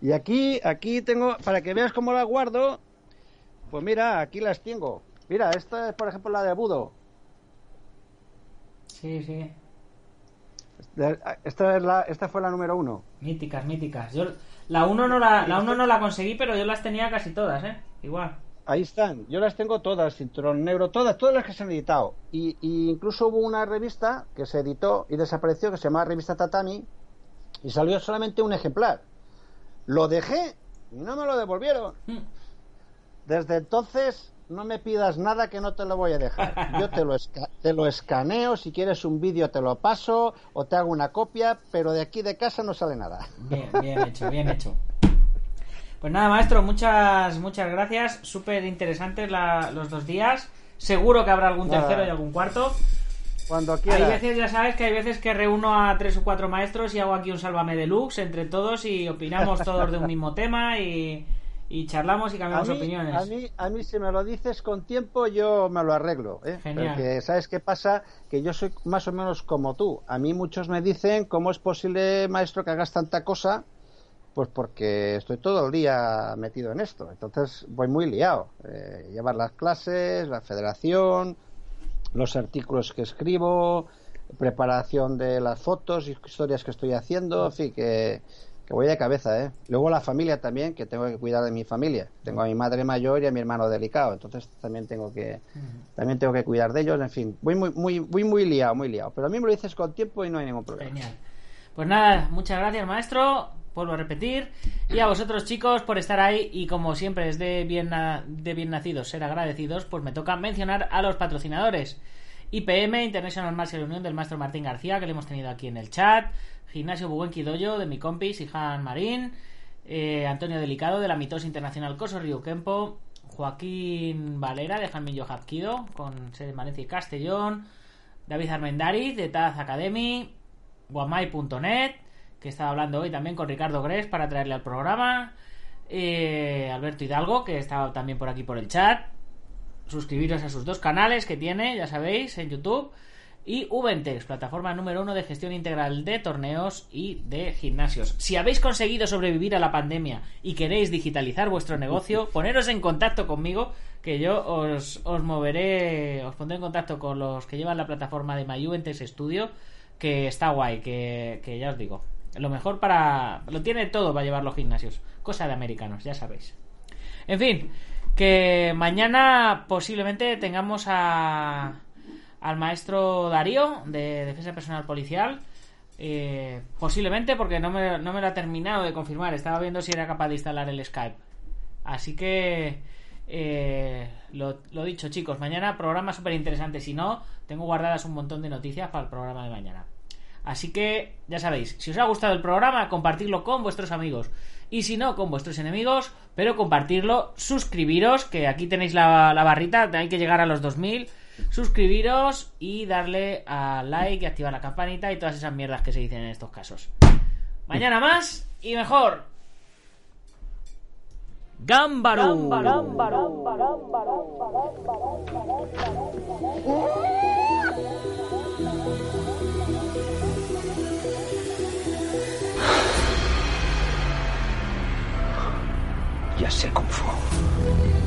Y aquí, aquí tengo, para que veas cómo las guardo, pues mira, aquí las tengo. Mira, esta es por ejemplo la de Budo. Sí, sí. Esta, es la, esta fue la número uno. Míticas, míticas. Yo la uno no la, la uno no la conseguí, pero yo las tenía casi todas, ¿eh? Igual. Ahí están, yo las tengo todas, Cinturón Negro, todas, todas las que se han editado. Y, incluso hubo una revista que se editó y desapareció, que se llamaba Revista Tatami, y salió solamente un ejemplar. Lo dejé y no me lo devolvieron. Hmm. Desde entonces no me pidas nada que no te lo voy a dejar. Yo te lo, te lo escaneo, si quieres un vídeo te lo paso o te hago una copia, pero de aquí de casa no sale nada. Bien, bien hecho, bien hecho. Pues nada, maestro, muchas, muchas gracias. Súper interesantes los dos días. Seguro que habrá algún tercero y algún cuarto. Cuando quieras. Hay veces, ya sabes, que hay veces que reúno a tres o cuatro maestros y hago aquí un sálvame deluxe entre todos y opinamos todos de un mismo tema y y charlamos y cambiamos opiniones. A mí, a mí, si me lo dices con tiempo, yo me lo arreglo. ¿eh? Porque, ¿sabes qué pasa? Que yo soy más o menos como tú. A mí muchos me dicen, ¿cómo es posible, maestro, que hagas tanta cosa? Pues porque estoy todo el día metido en esto. Entonces voy muy liado. Eh, llevar las clases, la federación, los artículos que escribo, preparación de las fotos y historias que estoy haciendo. En fin, que que voy de cabeza, ¿eh? Luego la familia también, que tengo que cuidar de mi familia. Tengo a mi madre mayor y a mi hermano delicado, entonces también tengo que también tengo que cuidar de ellos, en fin, voy muy muy muy muy liado, muy liado, pero a mí me lo dices con tiempo y no hay ningún problema. Genial. Pues nada, muchas gracias, maestro. Vuelvo a repetir. Y a vosotros, chicos, por estar ahí. Y como siempre es de bien, de bien nacidos ser agradecidos, pues me toca mencionar a los patrocinadores. IPM, International Martial Union del maestro Martín García, que le hemos tenido aquí en el chat. Gimnasio Buenqui Doyo de mi compis Sihan Marín, eh, Antonio Delicado de la Mitos Internacional Coso Río Kempo, Joaquín Valera de Jamillo Japquido con sede en Valencia y Castellón, David Armendariz de Taz Academy, guamay.net, que estaba hablando hoy también con Ricardo Gres para traerle al programa, eh, Alberto Hidalgo, que estaba también por aquí por el chat, suscribiros a sus dos canales que tiene, ya sabéis, en YouTube y Ubentex, plataforma número uno de gestión integral de torneos y de gimnasios. Si habéis conseguido sobrevivir a la pandemia y queréis digitalizar vuestro negocio, poneros en contacto conmigo, que yo os, os moveré, os pondré en contacto con los que llevan la plataforma de My Studio, que está guay, que, que ya os digo, lo mejor para... lo tiene todo para llevar los gimnasios, cosa de americanos, ya sabéis. En fin, que mañana posiblemente tengamos a al maestro Darío de Defensa Personal Policial. Eh, posiblemente porque no me, no me lo ha terminado de confirmar. Estaba viendo si era capaz de instalar el Skype. Así que eh, lo, dicho, chicos. Mañana programa súper interesante. Si no, tengo guardadas un montón de noticias para el programa de mañana. Así que ya sabéis, si os ha gustado el programa, compartirlo con vuestros amigos. Y si no, con vuestros enemigos, pero compartirlo, suscribiros, que aquí tenéis la, la barrita, hay que llegar a los 2000 suscribiros y darle a like y activar la campanita y todas esas mierdas que se dicen en estos casos. Mañana más y mejor. Gámbaro. Ya sé cómo fue.